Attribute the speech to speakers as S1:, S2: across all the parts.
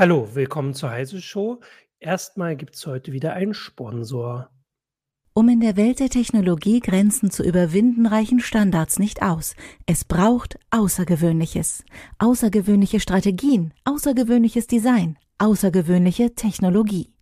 S1: Hallo, willkommen zur Heise Show. Erstmal gibt es heute wieder einen Sponsor.
S2: Um in der Welt der Technologie Grenzen zu überwinden, reichen Standards nicht aus. Es braucht Außergewöhnliches. Außergewöhnliche Strategien, außergewöhnliches Design, außergewöhnliche Technologie.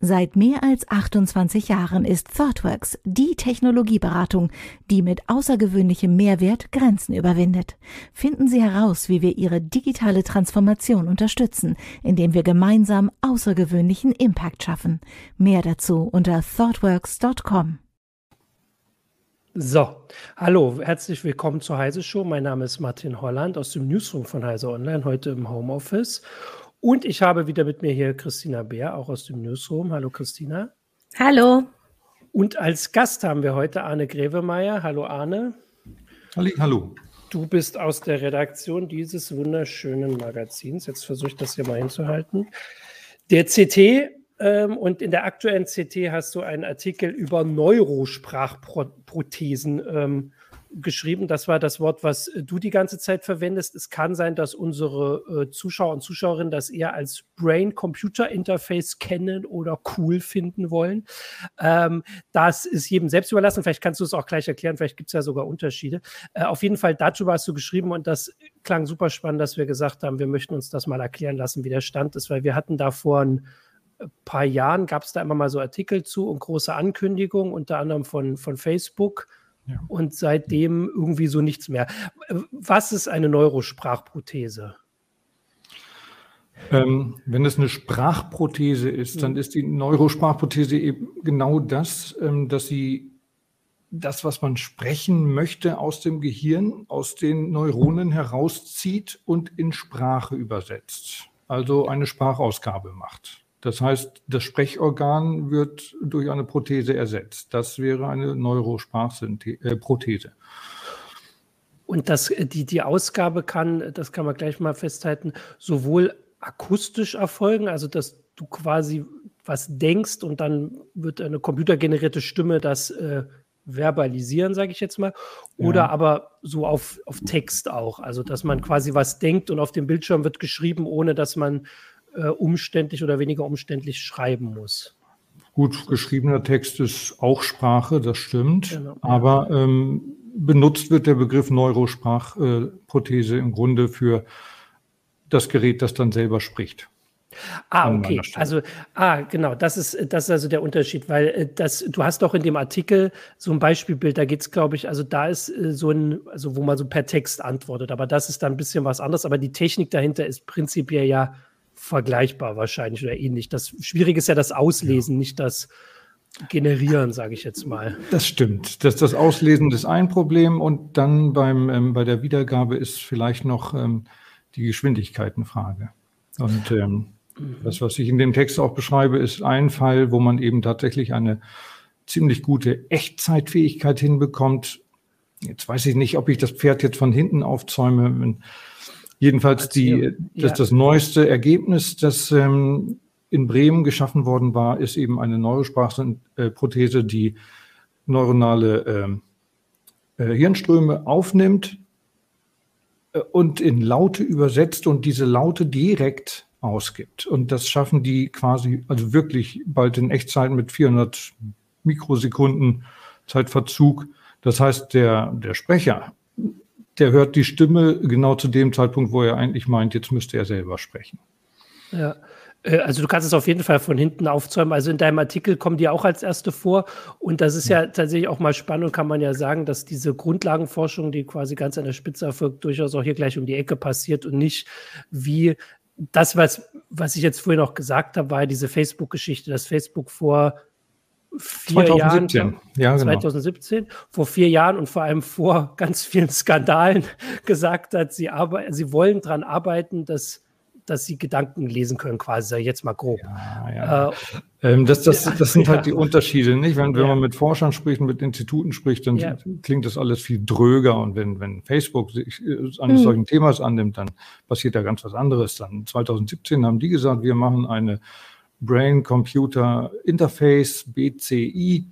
S2: Seit mehr als 28 Jahren ist ThoughtWorks die Technologieberatung, die mit außergewöhnlichem Mehrwert Grenzen überwindet. Finden Sie heraus, wie wir Ihre digitale Transformation unterstützen, indem wir gemeinsam außergewöhnlichen Impact schaffen. Mehr dazu unter thoughtworks.com.
S1: So, hallo, herzlich willkommen zur Heise Show. Mein Name ist Martin Holland aus dem Newsroom von Heise Online, heute im Homeoffice. Und ich habe wieder mit mir hier Christina Bär, auch aus dem Newsroom. Hallo Christina.
S3: Hallo.
S1: Und als Gast haben wir heute Arne Grevemeier. Hallo Arne.
S4: Halli, hallo.
S1: Du bist aus der Redaktion dieses wunderschönen Magazins. Jetzt versuche ich das hier mal hinzuhalten. Der CT ähm, und in der aktuellen CT hast du einen Artikel über Neurosprachprothesen ähm, geschrieben. Das war das Wort, was äh, du die ganze Zeit verwendest. Es kann sein, dass unsere äh, Zuschauer und Zuschauerinnen das eher als Brain-Computer-Interface kennen oder cool finden wollen. Ähm, das ist jedem selbst überlassen. Vielleicht kannst du es auch gleich erklären. Vielleicht gibt es ja sogar Unterschiede. Äh, auf jeden Fall, dazu hast du geschrieben und das klang super spannend, dass wir gesagt haben, wir möchten uns das mal erklären lassen, wie der Stand ist, weil wir hatten da vor ein äh, paar Jahren, gab es da immer mal so Artikel zu und große Ankündigungen, unter anderem von, von Facebook und seitdem irgendwie so nichts mehr. Was ist eine Neurosprachprothese?
S4: Ähm, wenn es eine Sprachprothese ist, dann mhm. ist die Neurosprachprothese eben genau das, ähm, dass sie das, was man sprechen möchte, aus dem Gehirn, aus den Neuronen herauszieht und in Sprache übersetzt. Also eine Sprachausgabe macht. Das heißt, das Sprechorgan wird durch eine Prothese ersetzt. Das wäre eine Neurosprachprothese. Äh,
S1: Und das, die, die Ausgabe kann, das kann man gleich mal festhalten, sowohl akustisch erfolgen, also dass du quasi was denkst und dann wird eine computergenerierte Stimme das äh, verbalisieren, sage ich jetzt mal, oder ja. aber so auf, auf Text auch, also dass man quasi was denkt und auf dem Bildschirm wird geschrieben, ohne dass man äh, umständlich oder weniger umständlich schreiben muss.
S4: Gut, geschriebener Text ist auch Sprache, das stimmt. Genau. Aber ähm, benutzt wird der Begriff Neurosprachprothese äh, im Grunde für das Gerät, das dann selber spricht.
S1: Ah, okay. Also, ah, genau, das ist, das ist also der Unterschied, weil äh, das, du hast doch in dem Artikel so ein Beispielbild, da geht es, glaube ich, also da ist äh, so ein, also wo man so per Text antwortet, aber das ist dann ein bisschen was anderes, aber die Technik dahinter ist prinzipiell ja vergleichbar wahrscheinlich oder ähnlich. Das Schwierige ist ja das Auslesen, ja. nicht das Generieren, sage ich jetzt mal.
S4: Das stimmt. Das, das Auslesen ist ein Problem und dann beim, ähm, bei der Wiedergabe ist vielleicht noch ähm, die Geschwindigkeitenfrage. Und ähm, mhm. das, was ich in dem Text auch beschreibe, ist ein Fall, wo man eben tatsächlich eine ziemlich gute Echtzeitfähigkeit hinbekommt. Jetzt weiß ich nicht, ob ich das Pferd jetzt von hinten aufzäume. Wenn, Jedenfalls die, das, das neueste Ergebnis, das ähm, in Bremen geschaffen worden war, ist eben eine Neurosprachprothese, die neuronale äh, äh, Hirnströme aufnimmt äh, und in Laute übersetzt und diese Laute direkt ausgibt. Und das schaffen die quasi, also wirklich bald in Echtzeit mit 400 Mikrosekunden Zeitverzug. Das heißt, der, der Sprecher der hört die Stimme genau zu dem Zeitpunkt, wo er eigentlich meint, jetzt müsste er selber sprechen.
S1: Ja. Äh, also du kannst es auf jeden Fall von hinten aufzäumen. Also in deinem Artikel kommen die auch als erste vor. Und das ist ja, ja tatsächlich auch mal spannend und kann man ja sagen, dass diese Grundlagenforschung, die quasi ganz an der Spitze erfolgt, durchaus auch hier gleich um die Ecke passiert und nicht wie das, was, was ich jetzt vorhin auch gesagt habe, war ja diese Facebook-Geschichte, dass Facebook vor vier 2017. Jahren, ja, 2017, genau. vor vier Jahren und vor allem vor ganz vielen Skandalen gesagt hat, sie, sie wollen daran arbeiten, dass dass sie Gedanken lesen können, quasi, jetzt mal grob. Ja,
S4: ja. Äh, ähm, das, das, das sind halt die Unterschiede, nicht? Wenn, wenn man mit Forschern spricht, mit Instituten spricht, dann klingt das alles viel dröger. Und wenn, wenn Facebook sich äh, eines mhm. solchen Themas annimmt, dann passiert da ganz was anderes. Dann 2017 haben die gesagt, wir machen eine Brain Computer Interface, BCI.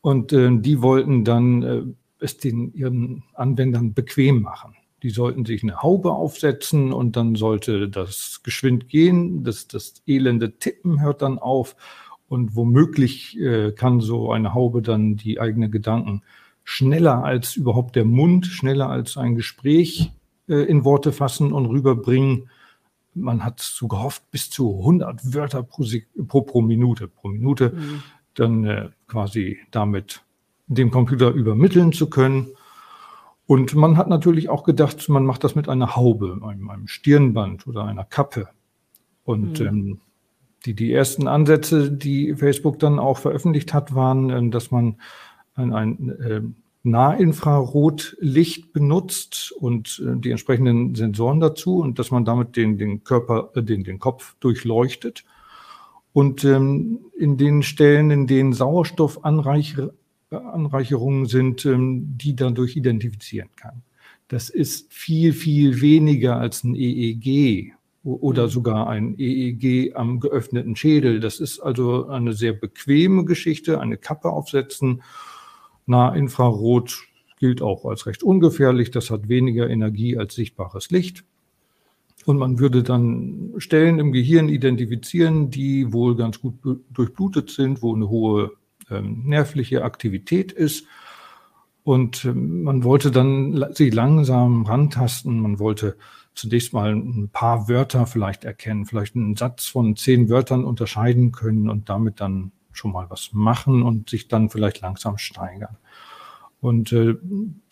S4: Und äh, die wollten dann äh, es den ihren Anwendern bequem machen. Die sollten sich eine Haube aufsetzen und dann sollte das geschwind gehen. Das, das elende Tippen hört dann auf. Und womöglich äh, kann so eine Haube dann die eigenen Gedanken schneller als überhaupt der Mund, schneller als ein Gespräch äh, in Worte fassen und rüberbringen. Man hat so gehofft, bis zu 100 Wörter pro, pro, pro Minute, pro Minute, mhm. dann äh, quasi damit dem Computer übermitteln zu können. Und man hat natürlich auch gedacht, man macht das mit einer Haube, einem, einem Stirnband oder einer Kappe. Und mhm. ähm, die, die ersten Ansätze, die Facebook dann auch veröffentlicht hat, waren, äh, dass man ein, ein äh, Nahinfrarotlicht benutzt und äh, die entsprechenden Sensoren dazu und dass man damit den, den Körper, äh, den, den Kopf durchleuchtet. Und ähm, in den Stellen, in denen Sauerstoffanreicherungen Anreicherungen sind, ähm, die dadurch identifizieren kann. Das ist viel, viel weniger als ein EEG oder mhm. sogar ein EEG am geöffneten Schädel. Das ist also eine sehr bequeme Geschichte, eine Kappe aufsetzen. Nahinfrarot gilt auch als recht ungefährlich. Das hat weniger Energie als sichtbares Licht. Und man würde dann Stellen im Gehirn identifizieren, die wohl ganz gut durchblutet sind, wo eine hohe ähm, nervliche Aktivität ist. Und ähm, man wollte dann sich langsam rantasten. Man wollte zunächst mal ein paar Wörter vielleicht erkennen, vielleicht einen Satz von zehn Wörtern unterscheiden können und damit dann schon mal was machen und sich dann vielleicht langsam steigern. Und äh,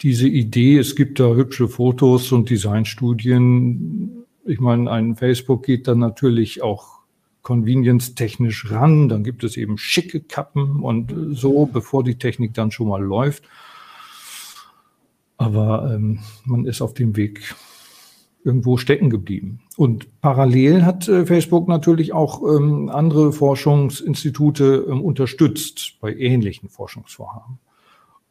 S4: diese Idee, es gibt da hübsche Fotos und Designstudien. Ich meine, ein Facebook geht dann natürlich auch convenience-technisch ran. Dann gibt es eben schicke Kappen und so, bevor die Technik dann schon mal läuft. Aber ähm, man ist auf dem Weg irgendwo stecken geblieben. Und parallel hat äh, Facebook natürlich auch ähm, andere Forschungsinstitute ähm, unterstützt bei ähnlichen Forschungsvorhaben.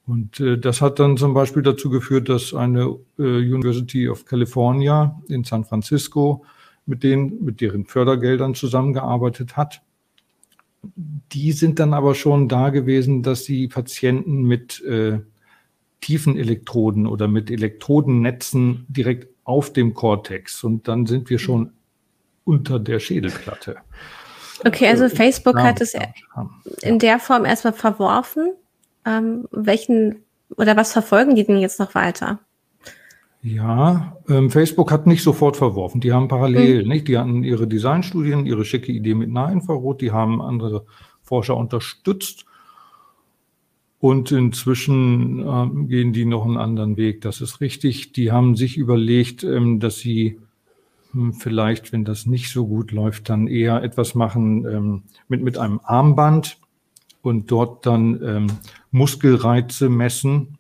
S4: Und äh, das hat dann zum Beispiel dazu geführt, dass eine äh, University of California in San Francisco mit denen, mit deren Fördergeldern zusammengearbeitet hat. Die sind dann aber schon da gewesen, dass sie Patienten mit äh, tiefen Elektroden oder mit Elektrodennetzen direkt auf dem Cortex und dann sind wir schon unter der Schädelplatte.
S3: Okay, also Facebook hat es in der Form erstmal verworfen. Ähm, welchen oder was verfolgen die denn jetzt noch weiter?
S4: Ja, ähm, Facebook hat nicht sofort verworfen. Die haben parallel, mhm. nicht? Die hatten ihre Designstudien, ihre schicke Idee mit Nahinfrarot, die haben andere Forscher unterstützt. Und inzwischen ähm, gehen die noch einen anderen Weg. Das ist richtig. Die haben sich überlegt, ähm, dass sie hm, vielleicht, wenn das nicht so gut läuft, dann eher etwas machen ähm, mit, mit einem Armband und dort dann ähm, Muskelreize messen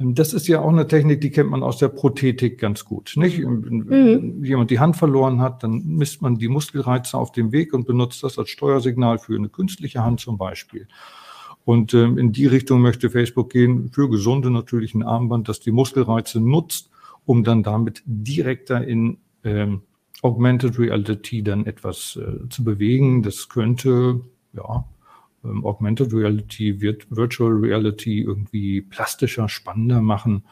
S4: ähm, das ist ja auch eine Technik, die kennt man aus der Prothetik ganz gut. Nicht? Mhm. Wenn jemand die Hand verloren hat, dann misst man die Muskelreize auf dem Weg und benutzt das als Steuersignal für eine künstliche Hand zum Beispiel. Und ähm, in die Richtung möchte Facebook gehen, für Gesunde natürlich ein Armband, das die Muskelreize nutzt, um dann damit direkter in ähm, Augmented Reality dann etwas äh, zu bewegen. Das könnte ja ähm, Augmented Reality, wird Virtual Reality irgendwie plastischer, spannender machen.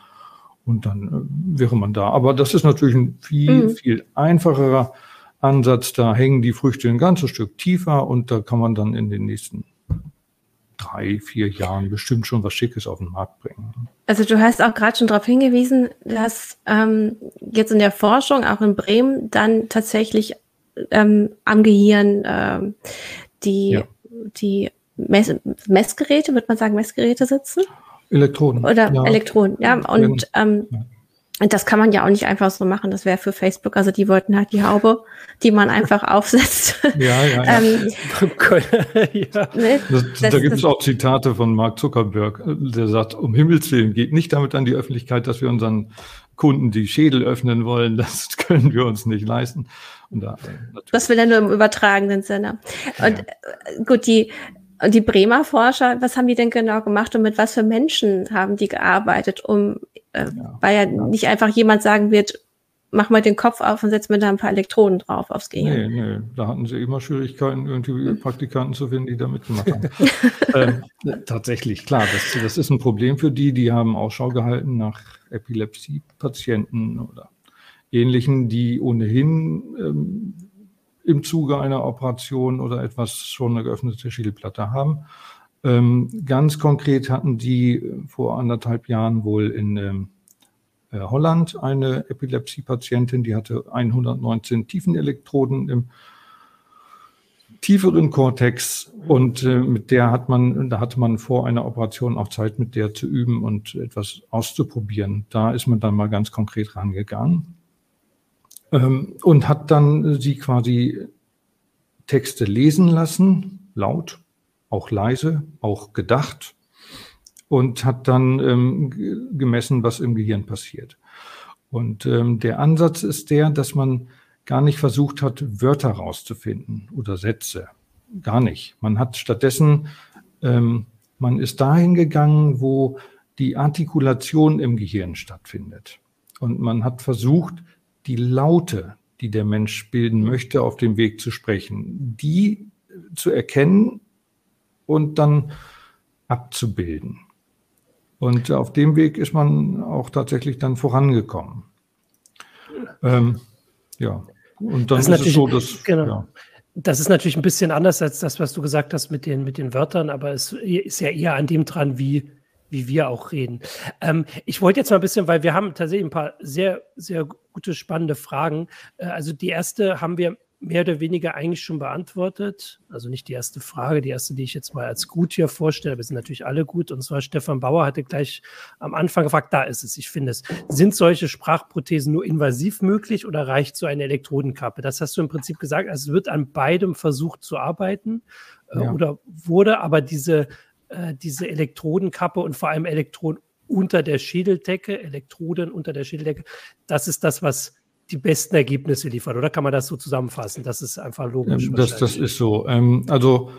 S4: Und dann äh, wäre man da. Aber das ist natürlich ein viel, mhm. viel einfacherer Ansatz. Da hängen die Früchte ein ganzes Stück tiefer und da kann man dann in den nächsten drei, vier Jahren bestimmt schon was Schickes auf den Markt bringen.
S3: Also du hast auch gerade schon darauf hingewiesen, dass ähm, jetzt in der Forschung, auch in Bremen, dann tatsächlich ähm, am Gehirn ähm, die, ja. die Mess Messgeräte, würde man sagen, Messgeräte sitzen?
S4: Elektroden.
S3: Oder ja. Elektroden, ja. Und ähm, und das kann man ja auch nicht einfach so machen. Das wäre für Facebook. Also die wollten halt die Haube, die man einfach aufsetzt.
S4: Ja, ja, ja. ähm, ja. Ne? Das, das, da gibt es auch Zitate von Mark Zuckerberg, der sagt, um Himmels Willen, geht nicht damit an die Öffentlichkeit, dass wir unseren Kunden die Schädel öffnen wollen. Das können wir uns nicht leisten. Und da,
S3: das will er nur im übertragenen Sinne. Und ja. Äh, gut, die und die Bremer Forscher, was haben die denn genau gemacht und mit was für Menschen haben die gearbeitet, um, äh, ja, weil ja, ja, nicht einfach jemand sagen wird, mach mal den Kopf auf und setz mir da ein paar Elektroden drauf aufs Gehirn.
S4: Nee, nee, da hatten sie immer Schwierigkeiten, irgendwie mhm. Praktikanten zu finden, die da mitgemacht haben. ähm, tatsächlich, klar, das, das ist ein Problem für die, die haben Ausschau gehalten nach Epilepsie-Patienten oder ähnlichen, die ohnehin ähm, im Zuge einer Operation oder etwas schon eine geöffnete Schädelplatte haben. Ähm, ganz konkret hatten die vor anderthalb Jahren wohl in ähm, äh, Holland eine Epilepsie-Patientin, die hatte 119 Tiefenelektroden im tieferen Kortex und äh, mit der hat man, da hatte man vor einer Operation auch Zeit, mit der zu üben und etwas auszuprobieren. Da ist man dann mal ganz konkret rangegangen ähm, und hat dann sie quasi Texte lesen lassen, laut, auch leise, auch gedacht und hat dann ähm, gemessen, was im Gehirn passiert. Und ähm, der Ansatz ist der, dass man gar nicht versucht hat, Wörter rauszufinden oder Sätze. Gar nicht. Man hat stattdessen, ähm, man ist dahin gegangen, wo die Artikulation im Gehirn stattfindet. Und man hat versucht, die Laute, die der Mensch bilden möchte, auf dem Weg zu sprechen, die zu erkennen und dann abzubilden. Und auf dem Weg ist man auch tatsächlich dann vorangekommen. Ähm, ja, und dann
S1: ist, ist es so, dass. Genau. Ja. Das ist natürlich ein bisschen anders als das, was du gesagt hast mit den, mit den Wörtern, aber es ist ja eher an dem dran, wie, wie wir auch reden. Ähm, ich wollte jetzt mal ein bisschen, weil wir haben tatsächlich ein paar sehr, sehr gute, spannende Fragen. Äh, also die erste haben wir mehr oder weniger eigentlich schon beantwortet. Also nicht die erste Frage, die erste, die ich jetzt mal als gut hier vorstelle, wir sind natürlich alle gut. Und zwar Stefan Bauer hatte gleich am Anfang gefragt, da ist es, ich finde es. Sind solche Sprachprothesen nur invasiv möglich oder reicht so eine Elektrodenkappe? Das hast du im Prinzip gesagt. Also es wird an beidem versucht zu arbeiten äh, ja. oder wurde, aber diese, äh, diese Elektrodenkappe und vor allem Elektroden unter der Schädeldecke, Elektroden unter der Schädeldecke, das ist das, was die besten Ergebnisse liefert, oder kann man das so zusammenfassen? Das ist einfach logisch.
S4: Das, das ist so. Ähm, also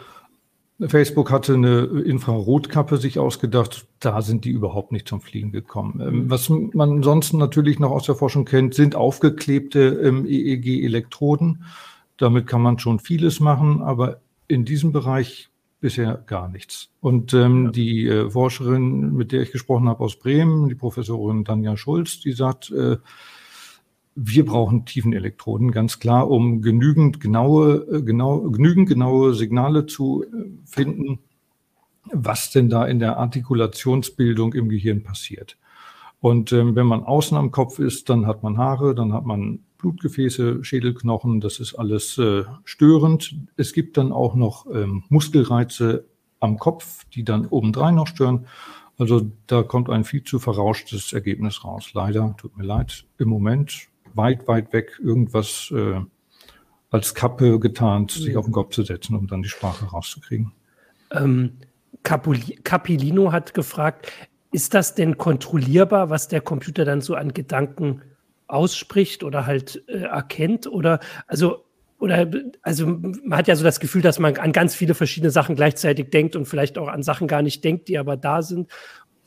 S4: Facebook hatte eine Infrarotkappe sich ausgedacht, da sind die überhaupt nicht zum Fliegen gekommen. Ähm, mhm. was man sonst natürlich noch aus der Forschung kennt, sind aufgeklebte ähm, EEG-Elektroden. Damit kann man schon vieles machen, aber in diesem Bereich bisher gar nichts. Und ähm, ja. die äh, Forscherin, mit der ich gesprochen habe aus Bremen, die Professorin Tanja Schulz, die sagt, äh, wir brauchen Tiefenelektroden, ganz klar, um genügend genaue, äh, genau, genügend genaue Signale zu äh, finden, was denn da in der Artikulationsbildung im Gehirn passiert. Und ähm, wenn man außen am Kopf ist, dann hat man Haare, dann hat man Blutgefäße, Schädelknochen, das ist alles äh, störend. Es gibt dann auch noch ähm, Muskelreize am Kopf, die dann obendrein noch stören. Also da kommt ein viel zu verrauschtes Ergebnis raus. Leider, tut mir leid, im Moment weit, weit weg irgendwas äh, als Kappe getarnt, sich auf den Kopf zu setzen, um dann die Sprache rauszukriegen.
S1: Ähm, Capilino hat gefragt, ist das denn kontrollierbar, was der Computer dann so an Gedanken ausspricht oder halt äh, erkennt? Oder also oder also man hat ja so das Gefühl, dass man an ganz viele verschiedene Sachen gleichzeitig denkt und vielleicht auch an Sachen gar nicht denkt, die aber da sind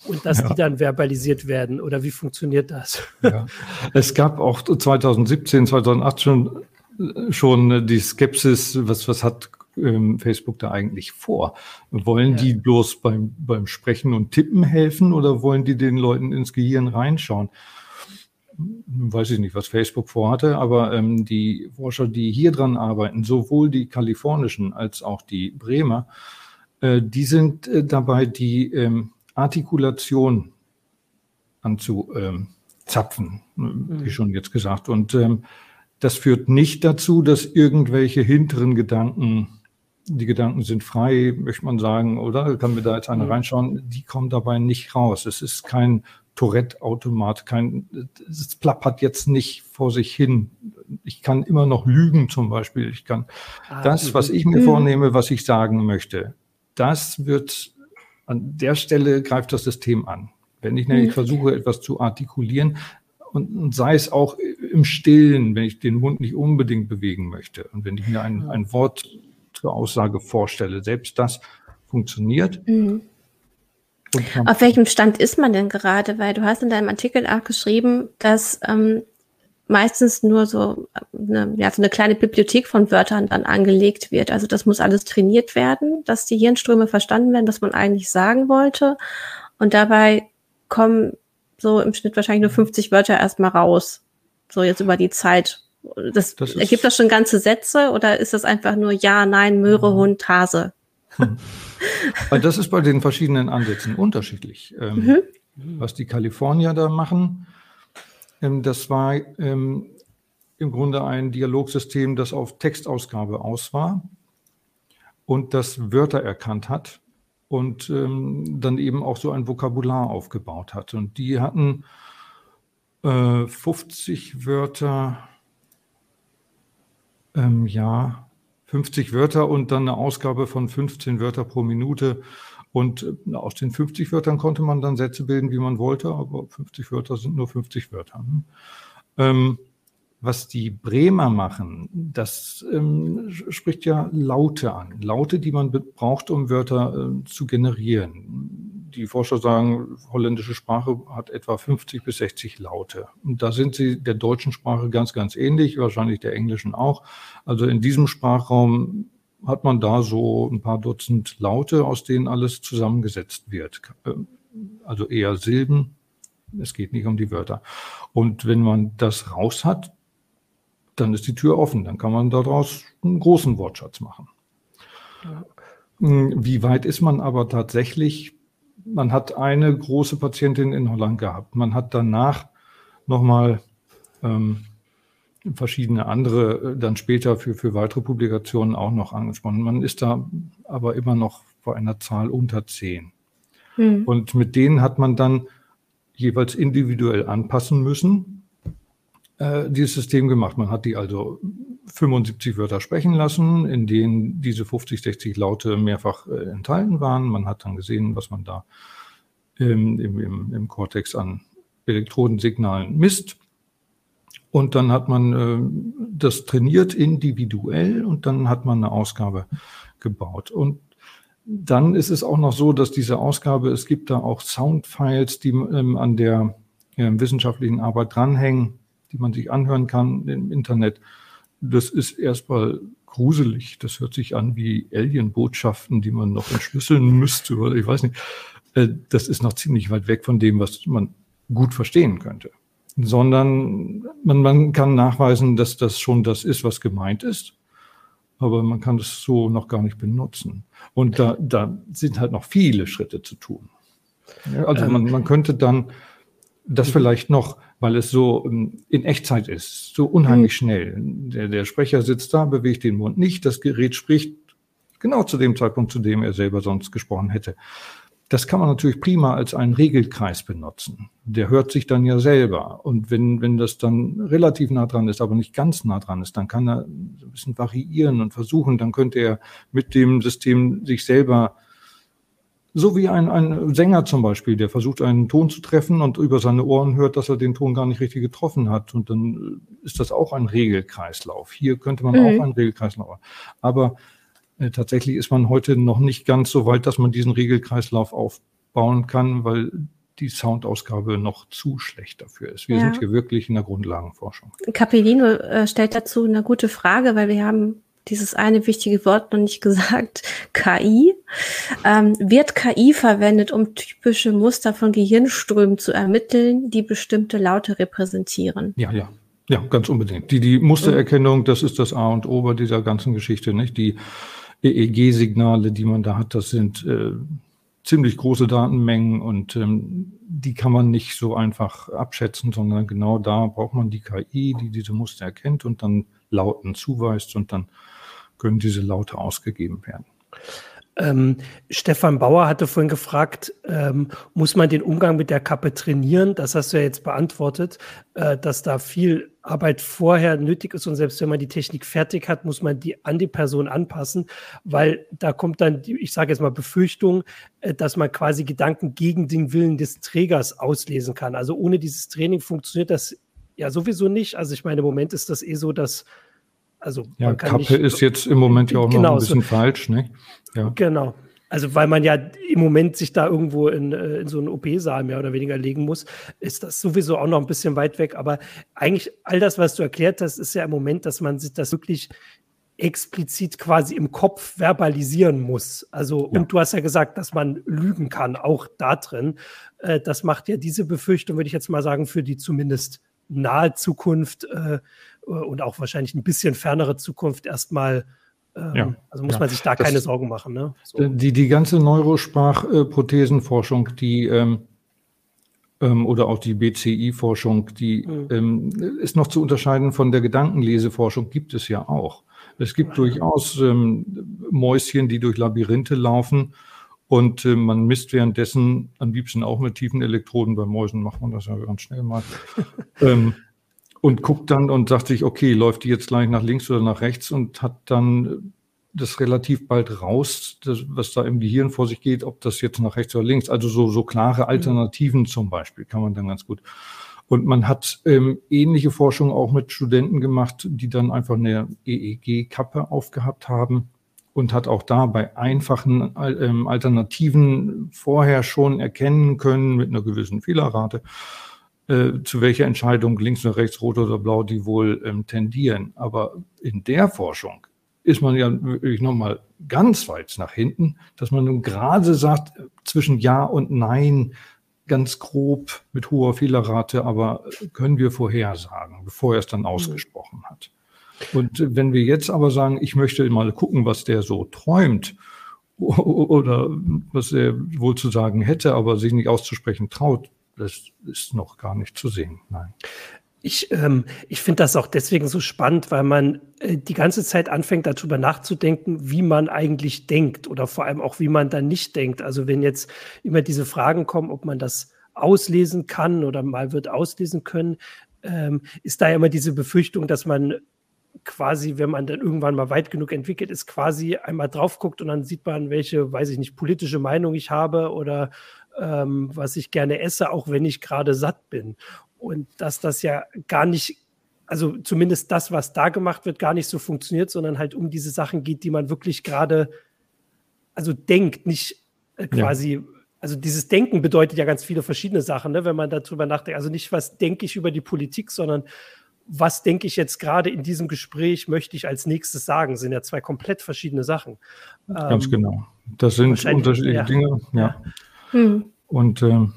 S1: und dass ja. die dann verbalisiert werden? Oder wie funktioniert das?
S4: Ja. Es gab auch 2017, 2018 schon, schon die Skepsis, was, was hat ähm, Facebook da eigentlich vor? Wollen ja. die bloß beim, beim Sprechen und Tippen helfen oder wollen die den Leuten ins Gehirn reinschauen? Weiß ich nicht, was Facebook vorhatte, aber ähm, die Forscher, die hier dran arbeiten, sowohl die kalifornischen als auch die Bremer, äh, die sind äh, dabei, die ähm, Artikulation anzuzapfen, mhm. wie schon jetzt gesagt. Und ähm, das führt nicht dazu, dass irgendwelche hinteren Gedanken, die Gedanken sind frei, möchte man sagen, oder? Kann mir da jetzt einer mhm. reinschauen? Die kommen dabei nicht raus. Es ist kein Tourette-Automat, kein, es plappert jetzt nicht vor sich hin. Ich kann immer noch lügen zum Beispiel. Ich kann ah, das, was ich mir mhm. vornehme, was ich sagen möchte, das wird an der Stelle greift das System an. Wenn ich nämlich mhm. versuche, etwas zu artikulieren, und, und, sei es auch im Stillen, wenn ich den Mund nicht unbedingt bewegen möchte und wenn ich mir ein, ein Wort zur Aussage vorstelle, selbst das funktioniert. Mhm.
S3: Auf welchem Stand ist man denn gerade? Weil du hast in deinem Artikel auch geschrieben, dass ähm, meistens nur so eine, ja, so eine kleine Bibliothek von Wörtern dann angelegt wird. Also das muss alles trainiert werden, dass die Hirnströme verstanden werden, was man eigentlich sagen wollte. Und dabei kommen so im Schnitt wahrscheinlich nur 50 Wörter erstmal raus. So jetzt über die Zeit. Das, das ergibt das schon ganze Sätze oder ist das einfach nur Ja, Nein, Möhre, mhm. Hund, Hase?
S4: Das ist bei den verschiedenen Ansätzen unterschiedlich. Ähm, mhm. Was die Kalifornier da machen, ähm, das war ähm, im Grunde ein Dialogsystem, das auf Textausgabe aus war und das Wörter erkannt hat und ähm, dann eben auch so ein Vokabular aufgebaut hat. Und die hatten äh, 50 Wörter im Jahr, 50 Wörter und dann eine Ausgabe von 15 Wörter pro Minute. Und aus den 50 Wörtern konnte man dann Sätze bilden, wie man wollte, aber 50 Wörter sind nur 50 Wörter. Ne? Ähm, was die Bremer machen, das ähm, spricht ja Laute an. Laute, die man braucht, um Wörter äh, zu generieren. Die Forscher sagen, holländische Sprache hat etwa 50 bis 60 Laute. Und da sind sie der deutschen Sprache ganz, ganz ähnlich, wahrscheinlich der englischen auch. Also in diesem Sprachraum hat man da so ein paar Dutzend Laute, aus denen alles zusammengesetzt wird. Ähm, also eher Silben. Es geht nicht um die Wörter. Und wenn man das raus hat, dann ist die Tür offen. Dann kann man daraus einen großen Wortschatz machen. Hm, wie weit ist man aber tatsächlich? Man hat eine große Patientin in Holland gehabt. Man hat danach nochmal ähm, verschiedene andere äh, dann später für, für weitere Publikationen auch noch angesprochen. Man ist da aber immer noch vor einer Zahl unter zehn. Hm. Und mit denen hat man dann jeweils individuell anpassen müssen, äh, dieses System gemacht. Man hat die also 75 Wörter sprechen lassen, in denen diese 50, 60 Laute mehrfach äh, enthalten waren. Man hat dann gesehen, was man da im, im, im Cortex an Elektrodensignalen misst. Und dann hat man äh, das trainiert individuell und dann hat man eine Ausgabe gebaut. Und dann ist es auch noch so, dass diese Ausgabe, es gibt da auch Soundfiles, die ähm, an der äh, wissenschaftlichen Arbeit dranhängen, die man sich anhören kann im Internet. Das ist erstmal gruselig. Das hört sich an wie Alien-Botschaften, die man noch entschlüsseln müsste oder ich weiß nicht. Äh, das ist noch ziemlich weit weg von dem, was man gut verstehen könnte sondern man, man kann nachweisen, dass das schon das ist, was gemeint ist, aber man kann das so noch gar nicht benutzen. Und da, da sind halt noch viele Schritte zu tun. Also man, man könnte dann das vielleicht noch, weil es so ähm, in Echtzeit ist, so unheimlich mhm. schnell. Der, der Sprecher sitzt da, bewegt den Mund nicht, das Gerät spricht genau zu dem Zeitpunkt, zu dem er selber sonst gesprochen hätte. Das kann man natürlich prima als einen Regelkreis benutzen. Der hört sich dann ja selber. Und wenn, wenn das dann relativ nah dran ist, aber nicht ganz nah dran ist, dann kann er ein bisschen variieren und versuchen. Dann könnte er mit dem System sich selber, so wie ein, ein Sänger zum Beispiel, der versucht, einen Ton zu treffen und über seine Ohren hört, dass er den Ton gar nicht richtig getroffen hat. Und dann ist das auch ein Regelkreislauf. Hier könnte man mhm. auch einen Regelkreislauf. Aber äh, tatsächlich ist man heute noch nicht ganz so weit, dass man diesen Regelkreislauf aufbauen kann, weil die Soundausgabe noch zu schlecht dafür ist. Wir ja. sind hier wirklich in der Grundlagenforschung.
S3: Capellino äh, stellt dazu eine gute Frage, weil wir haben dieses eine wichtige Wort noch nicht gesagt, KI. Ähm, wird KI verwendet, um typische Muster von Gehirnströmen zu ermitteln, die bestimmte Laute repräsentieren?
S4: Ja, ja. Ja, ganz unbedingt. Die, die Mustererkennung, das ist das A und O bei dieser ganzen Geschichte, nicht? Die EEG-Signale, die man da hat, das sind äh, ziemlich große Datenmengen und ähm, die kann man nicht so einfach abschätzen, sondern genau da braucht man die KI, die diese Muster erkennt und dann Lauten zuweist und dann können diese Laute ausgegeben werden.
S1: Ähm, Stefan Bauer hatte vorhin gefragt, ähm, muss man den Umgang mit der Kappe trainieren? Das hast du ja jetzt beantwortet, äh, dass da viel Arbeit vorher nötig ist und selbst wenn man die Technik fertig hat, muss man die an die Person anpassen, weil da kommt dann, die, ich sage jetzt mal Befürchtung, äh, dass man quasi Gedanken gegen den Willen des Trägers auslesen kann. Also ohne dieses Training funktioniert das ja sowieso nicht. Also ich meine, im Moment ist das eh so, dass also
S4: ja, Kappe nicht, ist jetzt im Moment ja auch genau, noch ein bisschen so, falsch, ne?
S1: Ja. Genau. Also, weil man ja im Moment sich da irgendwo in, äh, in so einen OP-Saal mehr oder weniger legen muss, ist das sowieso auch noch ein bisschen weit weg. Aber eigentlich all das, was du erklärt hast, ist ja im Moment, dass man sich das wirklich explizit quasi im Kopf verbalisieren muss. Also, ja. und du hast ja gesagt, dass man lügen kann, auch da drin. Äh, das macht ja diese Befürchtung, würde ich jetzt mal sagen, für die zumindest nahe Zukunft äh, und auch wahrscheinlich ein bisschen fernere Zukunft erstmal. Ähm, ja. Also muss ja. man sich da das, keine Sorgen machen. Ne?
S4: So. Die, die ganze Neurosprachprothesenforschung, die ähm, ähm, oder auch die BCI-Forschung, die mhm. ähm, ist noch zu unterscheiden von der Gedankenleseforschung, gibt es ja auch. Es gibt durchaus ähm, Mäuschen, die durch Labyrinthe laufen und äh, man misst währenddessen am liebsten auch mit tiefen Elektroden. Bei Mäusen macht man das ja ganz schnell mal. und guckt dann und sagt sich, okay, läuft die jetzt gleich nach links oder nach rechts und hat dann das relativ bald raus, das, was da im Gehirn vor sich geht, ob das jetzt nach rechts oder links, also so, so klare mhm. Alternativen mhm. zum Beispiel, kann man dann ganz gut. Und man hat ähm, ähnliche Forschung auch mit Studenten gemacht, die dann einfach eine EEG-Kappe aufgehabt haben und hat auch da bei einfachen ähm, Alternativen vorher schon erkennen können mit einer gewissen Fehlerrate, äh, zu welcher Entscheidung links oder rechts, rot oder blau die wohl ähm, tendieren. Aber in der Forschung ist man ja wirklich nochmal ganz weit nach hinten, dass man nun gerade sagt, zwischen Ja und Nein ganz grob mit hoher Fehlerrate, aber können wir vorhersagen, bevor er es dann ausgesprochen hat. Und wenn wir jetzt aber sagen, ich möchte mal gucken, was der so träumt oder was er wohl zu sagen hätte, aber sich nicht auszusprechen traut, das ist noch gar nicht zu sehen. Nein.
S1: Ich, ähm, ich finde das auch deswegen so spannend, weil man äh, die ganze Zeit anfängt, darüber nachzudenken, wie man eigentlich denkt oder vor allem auch, wie man dann nicht denkt. Also wenn jetzt immer diese Fragen kommen, ob man das auslesen kann oder mal wird auslesen können, ähm, ist da immer diese Befürchtung, dass man quasi, wenn man dann irgendwann mal weit genug entwickelt ist, quasi einmal drauf guckt und dann sieht man, welche, weiß ich nicht, politische Meinung ich habe oder ähm, was ich gerne esse, auch wenn ich gerade satt bin und dass das ja gar nicht, also zumindest das, was da gemacht wird, gar nicht so funktioniert, sondern halt um diese Sachen geht, die man wirklich gerade, also denkt, nicht äh, quasi. Ja. Also dieses Denken bedeutet ja ganz viele verschiedene Sachen, ne, wenn man darüber nachdenkt. Also nicht, was denke ich über die Politik, sondern was denke ich jetzt gerade in diesem Gespräch, möchte ich als nächstes sagen, das sind ja zwei komplett verschiedene Sachen.
S4: Ganz ähm, genau. Das sind unterschiedliche ja. Dinge, ja. Hm. Und ähm,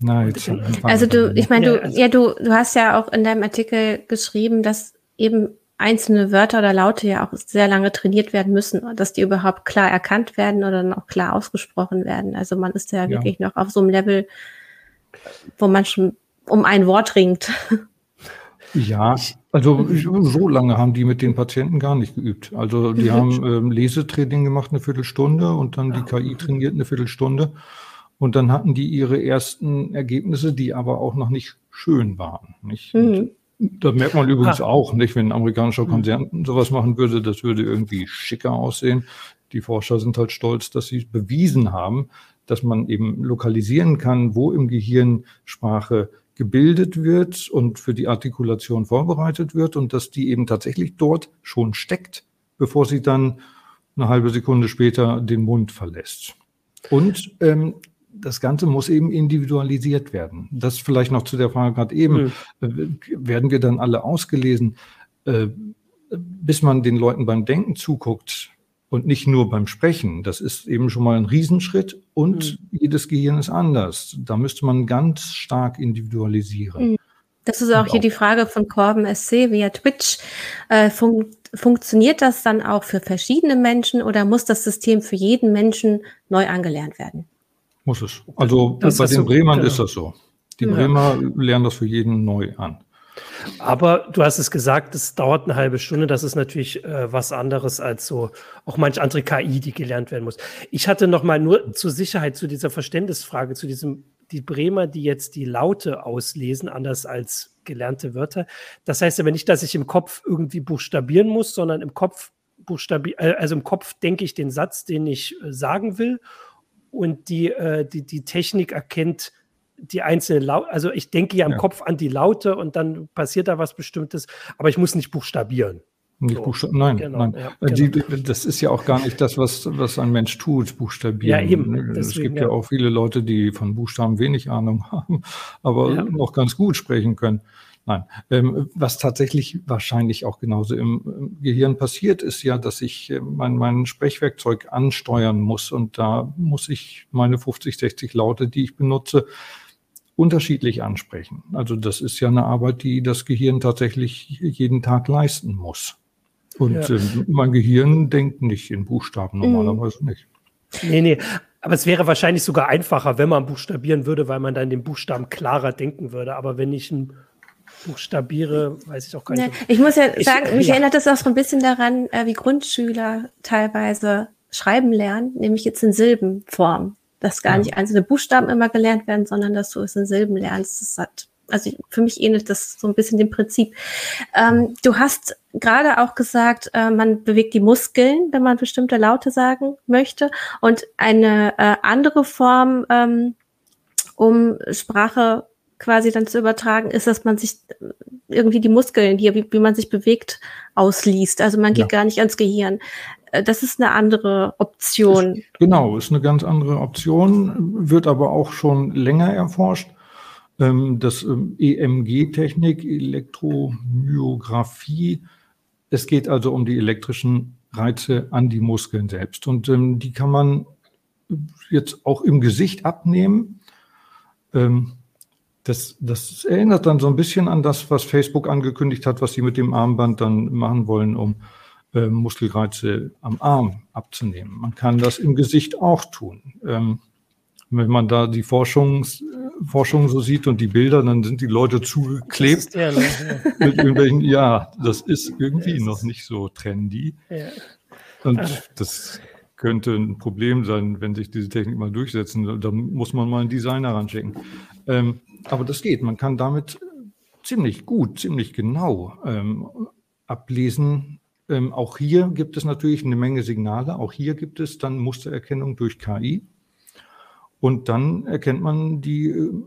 S3: na, jetzt also du, ich meine, du, also ja, du, du hast ja auch in deinem Artikel geschrieben, dass eben einzelne Wörter oder Laute ja auch sehr lange trainiert werden müssen, dass die überhaupt klar erkannt werden oder dann auch klar ausgesprochen werden. Also man ist ja, ja. wirklich noch auf so einem Level, wo man schon um ein Wort ringt.
S4: Ja, also so lange haben die mit den Patienten gar nicht geübt. Also die haben ähm, Lesetraining gemacht eine Viertelstunde und dann die KI trainiert eine Viertelstunde. Und dann hatten die ihre ersten Ergebnisse, die aber auch noch nicht schön waren. Nicht? Mhm. Da merkt man übrigens ah. auch, nicht, wenn ein amerikanischer mhm. Konzern mhm. sowas machen würde, das würde irgendwie schicker aussehen. Die Forscher sind halt stolz, dass sie bewiesen haben, dass man eben lokalisieren kann, wo im Gehirn Sprache gebildet wird und für die Artikulation vorbereitet wird und dass die eben tatsächlich dort schon steckt, bevor sie dann eine halbe Sekunde später den Mund verlässt. Und ähm, das Ganze muss eben individualisiert werden. Das vielleicht noch zu der Frage gerade eben. Mhm. Werden wir dann alle ausgelesen? Äh, bis man den Leuten beim Denken zuguckt und nicht nur beim Sprechen, das ist eben schon mal ein Riesenschritt und mhm. jedes Gehirn ist anders. Da müsste man ganz stark individualisieren. Mhm.
S3: Das ist auch und hier auch die Frage von Corben SC via Twitch. Äh, fun funktioniert das dann auch für verschiedene Menschen oder muss das System für jeden Menschen neu angelernt werden?
S4: Muss es. Also das bei den so, Bremern genau. ist das so. Die ja. Bremer lernen das für jeden neu an.
S1: Aber du hast es gesagt, es dauert eine halbe Stunde. Das ist natürlich äh, was anderes als so auch manch andere KI, die gelernt werden muss. Ich hatte noch mal nur zur Sicherheit zu dieser Verständnisfrage, zu diesem die Bremer, die jetzt die Laute auslesen, anders als gelernte Wörter. Das heißt aber nicht, dass ich im Kopf irgendwie buchstabieren muss, sondern im Kopf buchstabi äh, also im Kopf denke ich den Satz, den ich äh, sagen will und die, äh, die, die Technik erkennt die einzelnen Laute. Also ich denke ja im ja. Kopf an die Laute und dann passiert da was Bestimmtes, aber ich muss nicht buchstabieren.
S4: Nicht so. Nein, genau, nein. Ja, äh, genau. Die, das ist ja auch gar nicht das, was, was ein Mensch tut, Buchstabieren. Ja, eben. Deswegen, es gibt ja. ja. auch viele Leute, die von Buchstaben wenig Ahnung haben, aber ja. noch ganz gut sprechen können. Nein, ähm, was tatsächlich wahrscheinlich auch genauso im, Gehirn passiert, ist ja, dass ich äh, mein, mein Sprechwerkzeug ansteuern muss und da muss ich meine 50, 60 Laute, die ich benutze, unterschiedlich ansprechen. Also das ist ja eine Arbeit, die das Gehirn tatsächlich jeden Tag leisten muss. Und ja. äh, mein Gehirn denkt nicht in Buchstaben mhm. normalerweise mhm. nicht.
S1: Nee, nee. Aber es wäre wahrscheinlich sogar einfacher, wenn man buchstabieren würde, weil man dann den Buchstaben klarer denken würde. Aber wenn ich ein buchstabiere, weiß ich auch gar nicht.
S3: Nee, ich muss ja ich, sagen, mich ja. erinnert das auch so ein bisschen daran, äh, wie Grundschüler teilweise schreiben lernen, nämlich jetzt in Silbenform. Dass gar ja. nicht einzelne Buchstaben immer gelernt werden, sondern dass du es in Silben lernst. Das hat also für mich ähnelt das so ein bisschen dem Prinzip. Ähm, du hast gerade auch gesagt, äh, man bewegt die Muskeln, wenn man bestimmte Laute sagen möchte. Und eine äh, andere Form, ähm, um Sprache quasi dann zu übertragen, ist, dass man sich irgendwie die Muskeln, die, wie, wie man sich bewegt, ausliest. Also man geht ja. gar nicht ans Gehirn. Äh, das ist eine andere Option.
S4: Genau, ist eine ganz andere Option, wird aber auch schon länger erforscht. Ähm, das ähm, EMG-Technik, Elektromyographie. Es geht also um die elektrischen Reize an die Muskeln selbst. Und ähm, die kann man jetzt auch im Gesicht abnehmen. das, das erinnert dann so ein bisschen an das, was Facebook angekündigt hat, was sie mit dem Armband dann machen wollen, um Muskelreize am Arm abzunehmen. Man kann das im Gesicht auch tun. wenn man da die Forschungs, Forschung so sieht und die Bilder, dann sind die Leute zugeklebt der, ne? mit irgendwelchen, ja, das ist irgendwie noch nicht so trendy. Ja. Und das könnte ein Problem sein, wenn sich diese Technik mal durchsetzen. Da muss man mal einen Designer ranschicken. Ähm, aber das geht. Man kann damit ziemlich gut, ziemlich genau ähm, ablesen. Ähm, auch hier gibt es natürlich eine Menge Signale. Auch hier gibt es dann Mustererkennung durch KI. Und dann erkennt man die äh,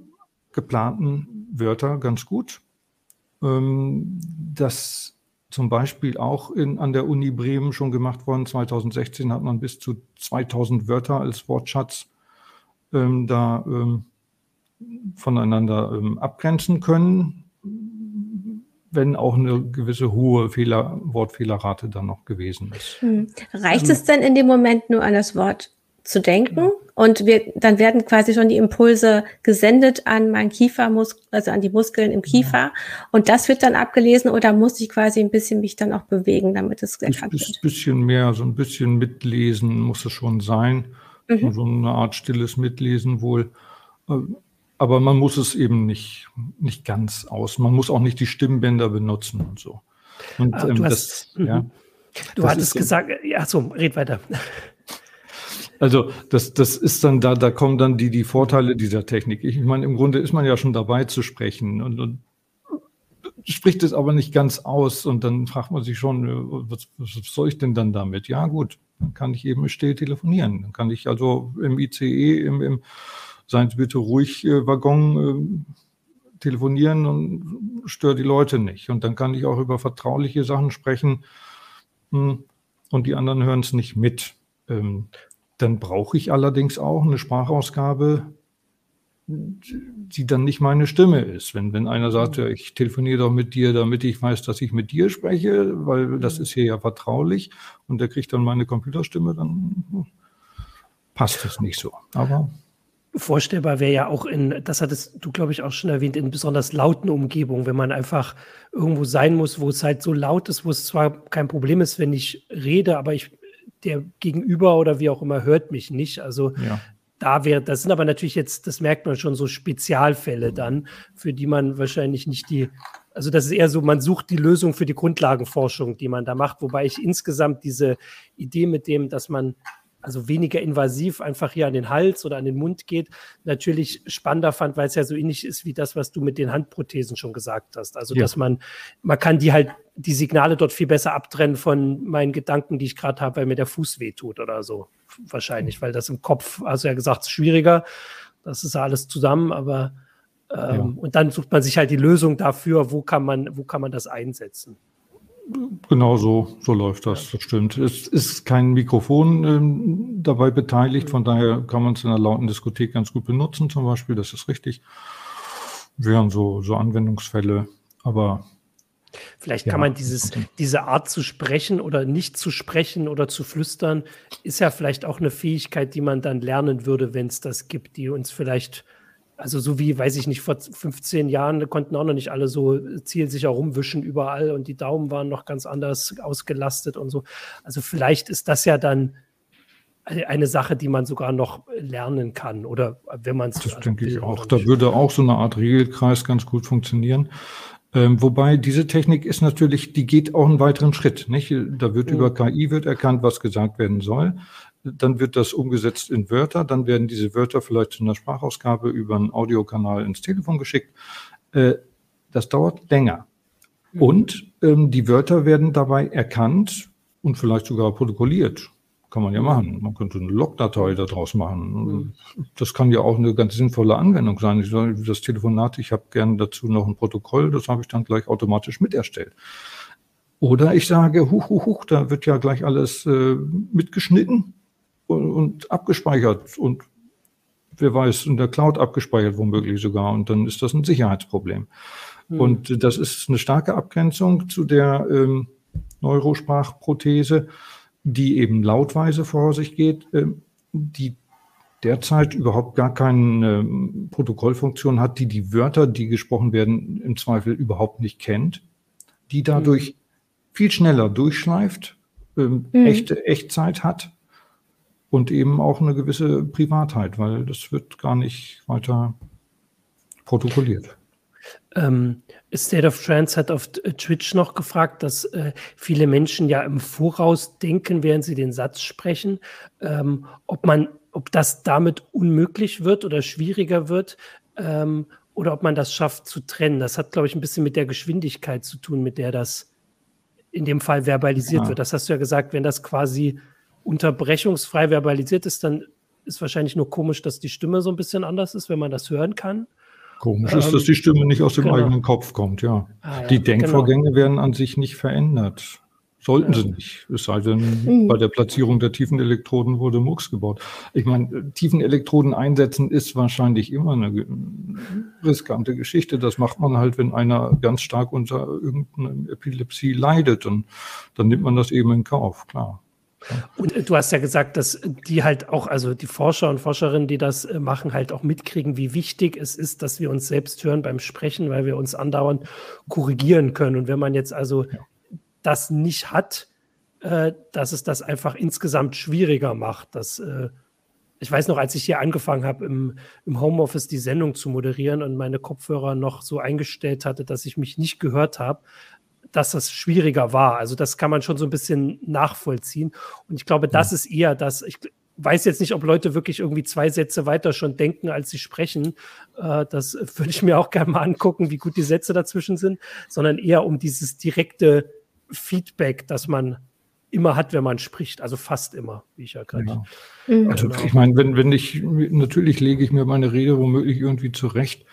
S4: geplanten Wörter ganz gut. Ähm, das zum Beispiel auch in, an der Uni Bremen schon gemacht worden. 2016 hat man bis zu 2000 Wörter als Wortschatz ähm, da ähm, voneinander ähm, abgrenzen können, wenn auch eine gewisse hohe Fehler, Wortfehlerrate dann noch gewesen ist. Hm.
S3: Reicht es denn in dem Moment nur an das Wort zu denken genau. und wir, dann werden quasi schon die Impulse gesendet an meinen Kiefermuskel, also an die Muskeln im Kiefer ja. und das wird dann abgelesen oder muss ich quasi ein bisschen mich dann auch bewegen, damit es
S4: erkannt wird? Ein bisschen mehr, so ein bisschen mitlesen muss es schon sein, mhm. so eine Art stilles Mitlesen wohl. Aber man muss es eben nicht, nicht ganz aus. Man muss auch nicht die Stimmbänder benutzen und so. Und
S1: ähm, hast, das, mhm. ja, du das hattest gesagt, ja, so, red weiter.
S4: Also das, das ist dann da, da kommen dann die, die Vorteile dieser Technik. Ich meine, im Grunde ist man ja schon dabei zu sprechen und, und spricht es aber nicht ganz aus und dann fragt man sich schon, was, was soll ich denn dann damit? Ja gut, dann kann ich eben still telefonieren. Dann kann ich also im ICE, im, im seien Sie bitte ruhig äh, Waggon äh, telefonieren und störe die Leute nicht. Und dann kann ich auch über vertrauliche Sachen sprechen mh, hm, und die anderen hören es nicht mit. Ähm, dann brauche ich allerdings auch eine Sprachausgabe, die dann nicht meine Stimme ist. Wenn, wenn einer sagt, ja, ich telefoniere doch mit dir, damit ich weiß, dass ich mit dir spreche, weil das ist hier ja vertraulich und der kriegt dann meine Computerstimme, dann passt das nicht so. Aber
S1: vorstellbar wäre ja auch in, das hattest du, glaube ich, auch schon erwähnt, in besonders lauten Umgebungen, wenn man einfach irgendwo sein muss, wo es halt so laut ist, wo es zwar kein Problem ist, wenn ich rede, aber ich der Gegenüber oder wie auch immer hört mich nicht. Also ja. da wäre, das sind aber natürlich jetzt, das merkt man schon, so Spezialfälle dann, für die man wahrscheinlich nicht die, also das ist eher so, man sucht die Lösung für die Grundlagenforschung, die man da macht, wobei ich insgesamt diese Idee mit dem, dass man also weniger invasiv einfach hier an den Hals oder an den Mund geht, natürlich spannender fand, weil es ja so ähnlich ist wie das, was du mit den Handprothesen schon gesagt hast. Also, ja. dass man, man kann die halt, die Signale dort viel besser abtrennen von meinen Gedanken, die ich gerade habe, weil mir der Fuß wehtut oder so. Wahrscheinlich, weil das im Kopf, also ja gesagt, schwieriger. Das ist ja alles zusammen, aber ähm, ja. und dann sucht man sich halt die Lösung dafür, wo kann man, wo kann man das einsetzen.
S4: Genau so, so läuft das, das stimmt. Es ist kein Mikrofon ähm, dabei beteiligt, von daher kann man es in einer lauten Diskothek ganz gut benutzen, zum Beispiel, das ist richtig. Wären so, so Anwendungsfälle, aber.
S1: Vielleicht kann ja. man dieses, diese Art zu sprechen oder nicht zu sprechen oder zu flüstern, ist ja vielleicht auch eine Fähigkeit, die man dann lernen würde, wenn es das gibt, die uns vielleicht also so wie, weiß ich nicht, vor 15 Jahren konnten auch noch nicht alle so zielsicher rumwischen überall und die Daumen waren noch ganz anders ausgelastet und so. Also vielleicht ist das ja dann eine Sache, die man sogar noch lernen kann oder wenn man es.
S4: Das also denke ich auch. Da würde auch so eine Art Regelkreis ganz gut funktionieren. Ähm, wobei diese Technik ist natürlich, die geht auch einen weiteren Schritt. Nicht? Da wird mhm. über KI wird erkannt, was gesagt werden soll dann wird das umgesetzt in Wörter, dann werden diese Wörter vielleicht zu einer Sprachausgabe über einen Audiokanal ins Telefon geschickt. Äh, das dauert länger. Mhm. Und ähm, die Wörter werden dabei erkannt und vielleicht sogar protokolliert. Kann man ja mhm. machen. Man könnte eine Logdatei daraus machen. Mhm. Das kann ja auch eine ganz sinnvolle Anwendung sein. Ich sage, das Telefonat, ich habe gerne dazu noch ein Protokoll, das habe ich dann gleich automatisch mit erstellt. Oder ich sage, huch, huch, huch, da wird ja gleich alles äh, mitgeschnitten und, und abgespeichert und wer weiß, in der Cloud abgespeichert womöglich sogar. Und dann ist das ein Sicherheitsproblem. Mhm. Und das ist eine starke Abgrenzung zu der ähm, Neurosprachprothese, die eben lautweise vor sich geht, ähm, die derzeit überhaupt gar keine ähm, Protokollfunktion hat, die die Wörter, die gesprochen werden, im Zweifel überhaupt nicht kennt, die dadurch mhm. viel schneller durchschleift, ähm, mhm. echte Echtzeit hat und eben auch eine gewisse Privatheit, weil das wird gar nicht weiter protokolliert.
S1: Ähm, State of Trance hat auf Twitch noch gefragt, dass äh, viele Menschen ja im Voraus denken, während sie den Satz sprechen, ähm, ob man, ob das damit unmöglich wird oder schwieriger wird ähm, oder ob man das schafft zu trennen. Das hat, glaube ich, ein bisschen mit der Geschwindigkeit zu tun, mit der das in dem Fall verbalisiert ja. wird. Das hast du ja gesagt, wenn das quasi unterbrechungsfrei verbalisiert ist, dann ist wahrscheinlich nur komisch, dass die Stimme so ein bisschen anders ist, wenn man das hören kann.
S4: Komisch ähm, ist, dass die Stimme nicht aus dem genau. eigenen Kopf kommt, ja. Ah, ja die Denkvorgänge genau. werden an sich nicht verändert. Sollten ja. sie nicht. Es sei denn, mhm. bei der Platzierung der tiefen Elektroden wurde Mux gebaut. Ich meine, tiefen Elektroden einsetzen ist wahrscheinlich immer eine riskante Geschichte. Das macht man halt, wenn einer ganz stark unter irgendeiner Epilepsie leidet. Und dann nimmt man das eben in Kauf, klar.
S1: Und äh, du hast ja gesagt, dass die halt auch, also die Forscher und Forscherinnen, die das äh, machen, halt auch mitkriegen, wie wichtig es ist, dass wir uns selbst hören beim Sprechen, weil wir uns andauernd korrigieren können. Und wenn man jetzt also ja. das nicht hat, äh, dass es das einfach insgesamt schwieriger macht. Dass, ich weiß noch, als ich hier angefangen habe, im, im Homeoffice die Sendung zu moderieren und meine Kopfhörer noch so eingestellt hatte, dass ich mich nicht gehört habe, dass das schwieriger war. Also das kann man schon so ein bisschen nachvollziehen. Und ich glaube, das ja. ist eher das, ich weiß jetzt nicht, ob Leute wirklich irgendwie zwei Sätze weiter schon denken, als sie sprechen. Äh, das würde ich mir auch gerne mal angucken, wie gut die Sätze dazwischen sind, sondern eher um dieses direkte Feedback, das man immer hat, wenn man spricht, also fast immer, wie ich ja gerade.
S4: Ja. Also genau. ich meine, wenn, wenn ich, natürlich lege ich mir meine Rede womöglich irgendwie zurecht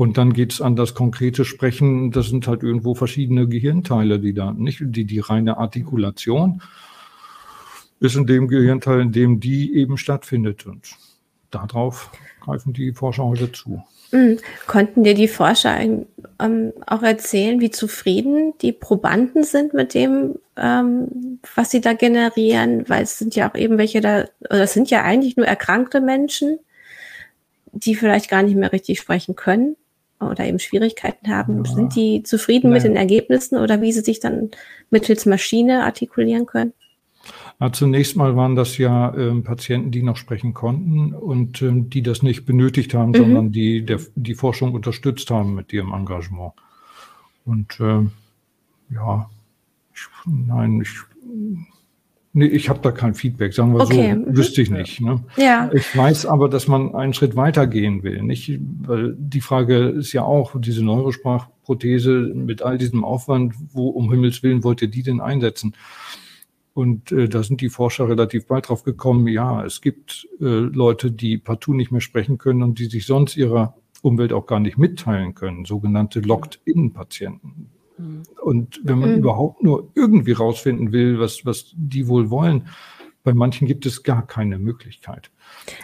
S4: und dann geht's an das konkrete Sprechen. Das sind halt irgendwo verschiedene Gehirnteile, die da nicht, die, die reine Artikulation ist in dem Gehirnteil, in dem die eben stattfindet. Und darauf greifen die Forscher heute zu.
S3: Mhm. Konnten dir die Forscher ähm, auch erzählen, wie zufrieden die Probanden sind mit dem, ähm, was sie da generieren? Weil es sind ja auch eben welche da, oder es sind ja eigentlich nur erkrankte Menschen, die vielleicht gar nicht mehr richtig sprechen können oder eben Schwierigkeiten haben, ja. sind die zufrieden Nein. mit den Ergebnissen oder wie sie sich dann mittels Maschine artikulieren können?
S4: Ja, zunächst mal waren das ja ähm, Patienten, die noch sprechen konnten und ähm, die das nicht benötigt haben, mhm. sondern die der, die Forschung unterstützt haben mit ihrem Engagement. Und ähm, ja, ich, nein, ich Nee, ich habe da kein Feedback, sagen wir okay. so, mhm. wüsste ich nicht. Ne? Ja. Ich weiß aber, dass man einen Schritt weiter gehen will. Nicht? Weil die Frage ist ja auch, diese Neurosprachprothese mit all diesem Aufwand, wo um Himmels Willen wollt ihr die denn einsetzen? Und äh, da sind die Forscher relativ bald drauf gekommen, ja, es gibt äh, Leute, die partout nicht mehr sprechen können und die sich sonst ihrer Umwelt auch gar nicht mitteilen können, sogenannte Locked-in-Patienten. Und wenn man mhm. überhaupt nur irgendwie rausfinden will, was, was die wohl wollen, bei manchen gibt es gar keine Möglichkeit.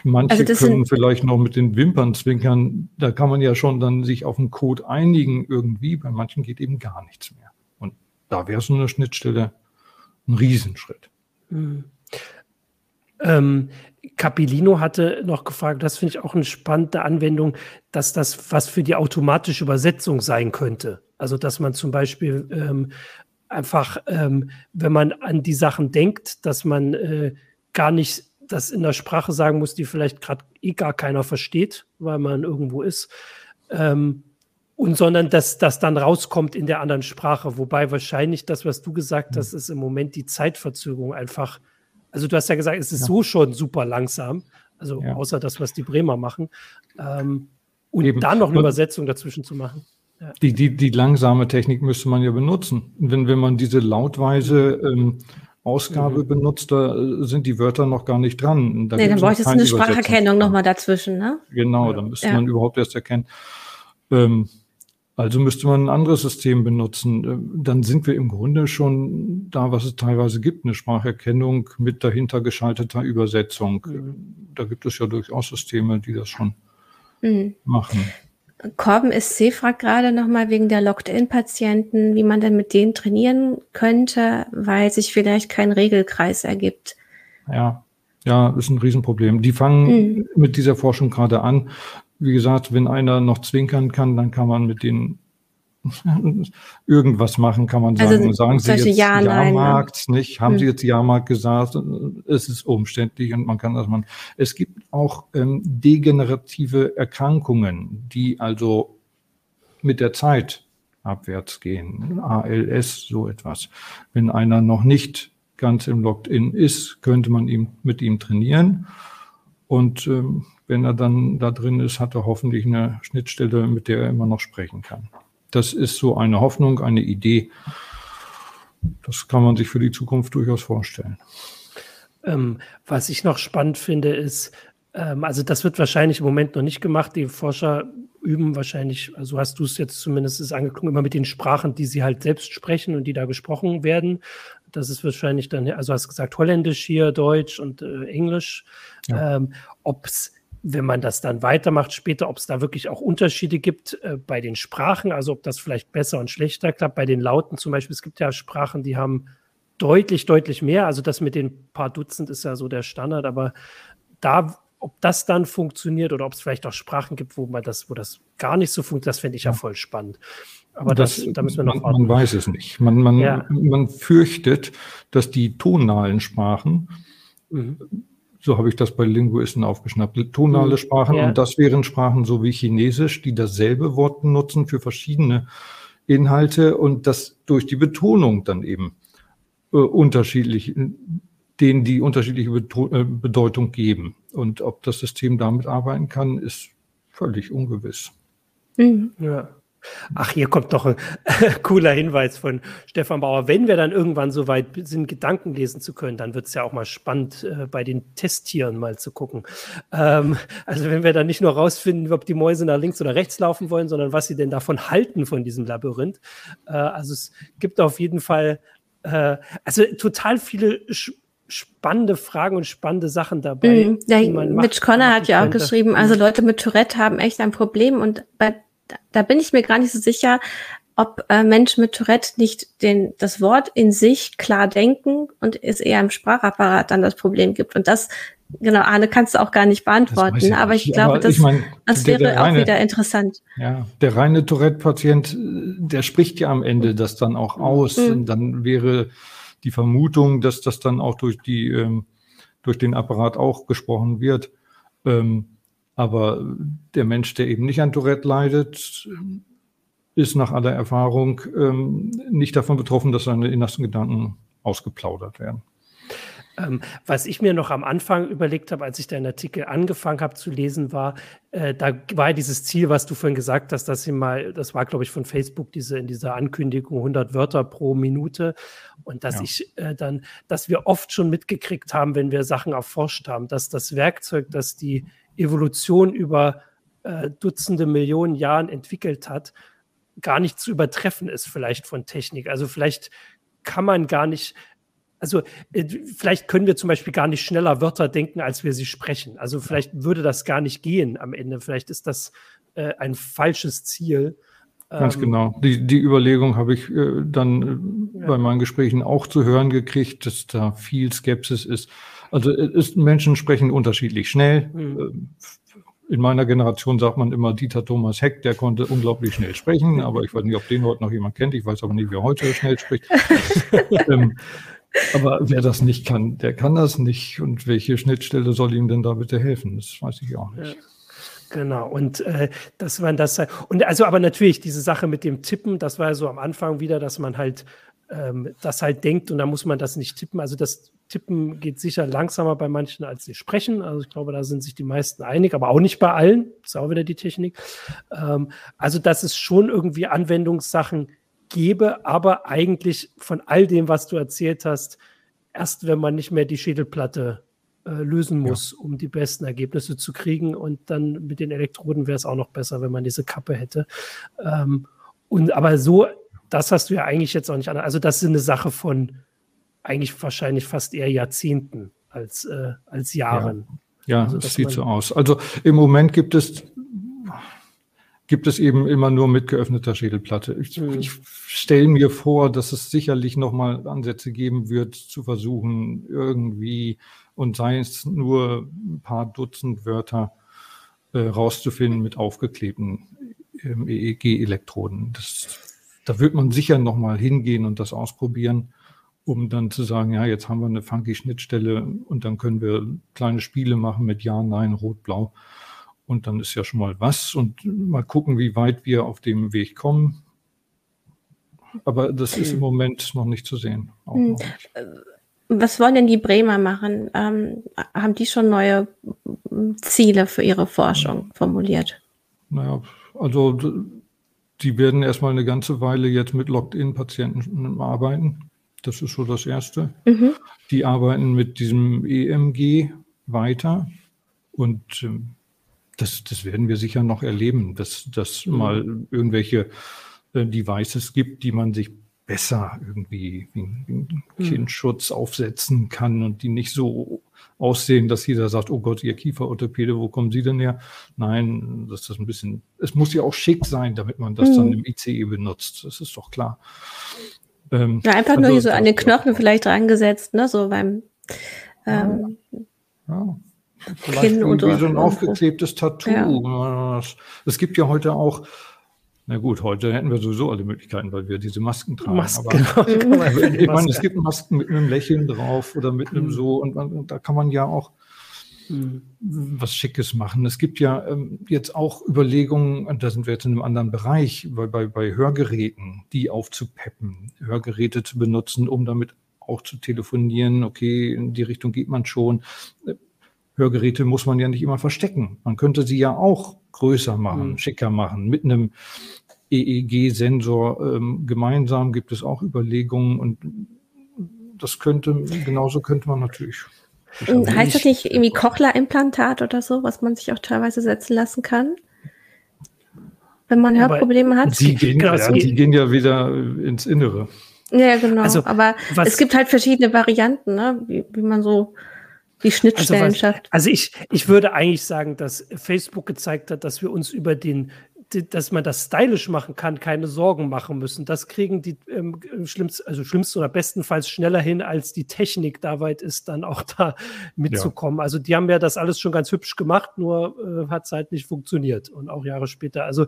S4: Manche also können vielleicht noch mit den Wimpern zwinkern. Da kann man ja schon dann sich auf einen Code einigen irgendwie. Bei manchen geht eben gar nichts mehr. Und da wäre so eine Schnittstelle ein Riesenschritt. Mhm.
S1: Ähm, Capilino hatte noch gefragt, das finde ich auch eine spannende Anwendung, dass das was für die automatische Übersetzung sein könnte. Also, dass man zum Beispiel ähm, einfach, ähm, wenn man an die Sachen denkt, dass man äh, gar nicht das in der Sprache sagen muss, die vielleicht gerade eh gar keiner versteht, weil man irgendwo ist. Ähm, und sondern dass das dann rauskommt in der anderen Sprache. Wobei wahrscheinlich das, was du gesagt hast, ist im Moment die Zeitverzögerung einfach. Also du hast ja gesagt, es ist ja. so schon super langsam. Also ja. außer das, was die Bremer machen. Ähm, und Eben. dann noch eine Übersetzung dazwischen zu machen.
S4: Ja. Die, die, die langsame Technik müsste man ja benutzen. Wenn, wenn man diese lautweise ähm, Ausgabe mhm. benutzt, da äh, sind die Wörter noch gar nicht dran.
S3: Da nee, dann bräuchte es eine Spracherkennung nochmal dazwischen, ne?
S4: Genau, dann müsste ja. man überhaupt erst erkennen. Ähm, also müsste man ein anderes System benutzen. Ähm, dann sind wir im Grunde schon da, was es teilweise gibt, eine Spracherkennung mit dahinter geschalteter Übersetzung. Mhm. Da gibt es ja durchaus Systeme, die das schon mhm. machen.
S3: Corben SC fragt gerade nochmal wegen der Locked-In-Patienten, wie man denn mit denen trainieren könnte, weil sich vielleicht kein Regelkreis ergibt.
S4: Ja, ja, ist ein Riesenproblem. Die fangen mhm. mit dieser Forschung gerade an. Wie gesagt, wenn einer noch zwinkern kann, dann kann man mit denen irgendwas machen, kann man sagen. Also, sagen Sie jetzt ja, Jahrmarkt, ne? nicht? Haben hm. Sie jetzt Jahrmarkt gesagt? Es ist umständlich und man kann das machen. Es gibt auch ähm, degenerative Erkrankungen, die also mit der Zeit abwärts gehen. ALS, so etwas. Wenn einer noch nicht ganz im Locked-in ist, könnte man ihm mit ihm trainieren. Und ähm, wenn er dann da drin ist, hat er hoffentlich eine Schnittstelle, mit der er immer noch sprechen kann. Das ist so eine Hoffnung, eine Idee. Das kann man sich für die Zukunft durchaus vorstellen.
S1: Ähm, was ich noch spannend finde, ist, ähm, also das wird wahrscheinlich im Moment noch nicht gemacht. Die Forscher üben wahrscheinlich, also hast du es jetzt zumindest angeklungen, immer mit den Sprachen, die sie halt selbst sprechen und die da gesprochen werden. Das ist wahrscheinlich dann, also hast gesagt Holländisch hier, Deutsch und äh, Englisch. Ja. Ähm, Ob es wenn man das dann weitermacht später, ob es da wirklich auch Unterschiede gibt äh, bei den Sprachen, also ob das vielleicht besser und schlechter klappt. Bei den Lauten zum Beispiel, es gibt ja Sprachen, die haben deutlich, deutlich mehr. Also das mit den paar Dutzend ist ja so der Standard, aber da, ob das dann funktioniert oder ob es vielleicht auch Sprachen gibt, wo man das, wo das gar nicht so funktioniert, das fände ich ja voll spannend.
S4: Aber das, das, da müssen wir noch man, man weiß es nicht. Man, man, ja. man fürchtet, dass die tonalen Sprachen mhm so habe ich das bei Linguisten aufgeschnappt. Tonale mhm. Sprachen ja. und das wären Sprachen so wie Chinesisch, die dasselbe Wort benutzen für verschiedene Inhalte und das durch die Betonung dann eben äh, unterschiedlich, denen die unterschiedliche Beto äh, Bedeutung geben. Und ob das System damit arbeiten kann, ist völlig ungewiss.
S1: Mhm. Ja. Ach, hier kommt doch ein cooler Hinweis von Stefan Bauer. Wenn wir dann irgendwann so weit sind, Gedanken lesen zu können, dann wird es ja auch mal spannend, äh, bei den Testtieren mal zu gucken. Ähm, also wenn wir dann nicht nur rausfinden, ob die Mäuse nach links oder rechts laufen wollen, sondern was sie denn davon halten von diesem Labyrinth. Äh, also es gibt auf jeden Fall, äh, also total viele spannende Fragen und spannende Sachen dabei.
S3: Mhm. Ja, Mitch Conner hat ja auch geschrieben, also. Leute mit Tourette haben echt ein Problem und bei da bin ich mir gar nicht so sicher, ob äh, Menschen mit Tourette nicht den, das Wort in sich klar denken und es eher im Sprachapparat dann das Problem gibt. Und das, genau, Arne, kannst du auch gar nicht beantworten. Ich aber ich glaube, aber das, ich mein, das der, wäre der reine, auch wieder interessant.
S4: Ja, der reine Tourette-Patient, der spricht ja am Ende das dann auch aus. Mhm. Und dann wäre die Vermutung, dass das dann auch durch die, ähm, durch den Apparat auch gesprochen wird. Ähm, aber der Mensch, der eben nicht an Tourette leidet, ist nach aller Erfahrung ähm, nicht davon betroffen, dass seine innersten Gedanken ausgeplaudert werden.
S1: Ähm, was ich mir noch am Anfang überlegt habe, als ich deinen Artikel angefangen habe zu lesen, war, äh, da war dieses Ziel, was du vorhin gesagt hast, dass sie mal, das war, glaube ich, von Facebook, diese in dieser Ankündigung 100 Wörter pro Minute. Und dass ja. ich äh, dann, dass wir oft schon mitgekriegt haben, wenn wir Sachen erforscht haben, dass das Werkzeug, das die Evolution über äh, Dutzende Millionen Jahren entwickelt hat, gar nicht zu übertreffen ist, vielleicht von Technik. Also vielleicht kann man gar nicht, also äh, vielleicht können wir zum Beispiel gar nicht schneller Wörter denken, als wir sie sprechen. Also vielleicht würde das gar nicht gehen am Ende. Vielleicht ist das äh, ein falsches Ziel.
S4: Ganz ähm, genau. Die, die Überlegung habe ich äh, dann äh, ja. bei meinen Gesprächen auch zu hören gekriegt, dass da viel Skepsis ist. Also äh, ist, Menschen sprechen unterschiedlich schnell. Mhm. In meiner Generation sagt man immer Dieter Thomas Heck, der konnte unglaublich schnell sprechen, aber ich weiß nicht, ob den heute noch jemand kennt. Ich weiß aber nicht, wer heute schnell spricht. ähm, aber wer das nicht kann, der kann das nicht. Und welche Schnittstelle soll ihm denn da bitte helfen? Das weiß ich auch nicht. Ja.
S1: Genau, und äh, dass man das und also aber natürlich diese Sache mit dem Tippen, das war so am Anfang wieder, dass man halt ähm, das halt denkt und da muss man das nicht tippen. Also das Tippen geht sicher langsamer bei manchen als sie sprechen. Also ich glaube, da sind sich die meisten einig, aber auch nicht bei allen. Das ist auch wieder die Technik. Ähm, also dass es schon irgendwie Anwendungssachen gäbe, aber eigentlich von all dem, was du erzählt hast, erst wenn man nicht mehr die Schädelplatte äh, lösen muss, ja. um die besten Ergebnisse zu kriegen. Und dann mit den Elektroden wäre es auch noch besser, wenn man diese Kappe hätte. Ähm, und aber so, das hast du ja eigentlich jetzt auch nicht an. Also, das ist eine Sache von eigentlich wahrscheinlich fast eher Jahrzehnten als, äh, als Jahren.
S4: Ja, ja also, das sieht so aus. Also im Moment gibt es gibt es eben immer nur mit geöffneter Schädelplatte. Ich, mhm. ich stelle mir vor, dass es sicherlich nochmal Ansätze geben wird, zu versuchen, irgendwie und sei es nur ein paar Dutzend Wörter äh, rauszufinden mit aufgeklebten ähm, EEG-Elektroden. Da wird man sicher nochmal hingehen und das ausprobieren, um dann zu sagen, ja, jetzt haben wir eine funky Schnittstelle und dann können wir kleine Spiele machen mit Ja, Nein, Rot, Blau. Und dann ist ja schon mal was und mal gucken, wie weit wir auf dem Weg kommen. Aber das ist im Moment noch nicht zu sehen. Hm. Nicht.
S3: Was wollen denn die Bremer machen? Ähm, haben die schon neue Ziele für ihre Forschung formuliert?
S4: Naja, also die werden erstmal eine ganze Weile jetzt mit Locked-in-Patienten arbeiten. Das ist so das Erste. Mhm. Die arbeiten mit diesem EMG weiter und ähm, das, das werden wir sicher noch erleben, dass das mhm. mal irgendwelche äh, Devices gibt, die man sich besser irgendwie wie einen hm. Kindschutz aufsetzen kann und die nicht so aussehen, dass jeder sagt, oh Gott, ihr Kieferorthopäde, wo kommen Sie denn her? Nein, das ist ein bisschen, es muss ja auch schick sein, damit man das mhm. dann im ICE benutzt. Das ist doch klar.
S3: Ähm, ja, einfach nur hier so an den Knochen vielleicht reingesetzt, ne, so beim ähm,
S4: ja. Vielleicht Kinn irgendwie so ein aufgeklebtes Tattoo. Ja. Es gibt ja heute auch na gut, heute hätten wir sowieso alle Möglichkeiten, weil wir diese Masken tragen. Masken, Aber, genau. ich meine, es gibt Masken mit einem Lächeln drauf oder mit einem mhm. so und, und, da kann man ja auch mhm. was Schickes machen. Es gibt ja ähm, jetzt auch Überlegungen, und da sind wir jetzt in einem anderen Bereich, bei, bei, bei Hörgeräten, die aufzupeppen, Hörgeräte zu benutzen, um damit auch zu telefonieren. Okay, in die Richtung geht man schon. Hörgeräte muss man ja nicht immer verstecken. Man könnte sie ja auch größer machen, mhm. schicker machen, mit einem EEG-Sensor ähm, gemeinsam gibt es auch Überlegungen und das könnte, genauso könnte man natürlich.
S3: Heißt das nicht irgendwie Cochlea-Implantat oder so, was man sich auch teilweise setzen lassen kann? Wenn man Hörprobleme hat?
S4: Die gehen, ja, die gehen ja wieder ins Innere.
S3: Ja, genau. Also, Aber es gibt halt verschiedene Varianten, ne? wie, wie man so die Schnittstellen
S1: also
S3: was, schafft.
S1: Also ich, ich würde eigentlich sagen, dass Facebook gezeigt hat, dass wir uns über den dass man das stylisch machen kann, keine Sorgen machen müssen. Das kriegen die ähm, schlimmst, also schlimmsten oder bestenfalls schneller hin, als die Technik da weit ist, dann auch da mitzukommen. Ja. Also die haben ja das alles schon ganz hübsch gemacht, nur äh, hat es halt nicht funktioniert und auch Jahre später. Also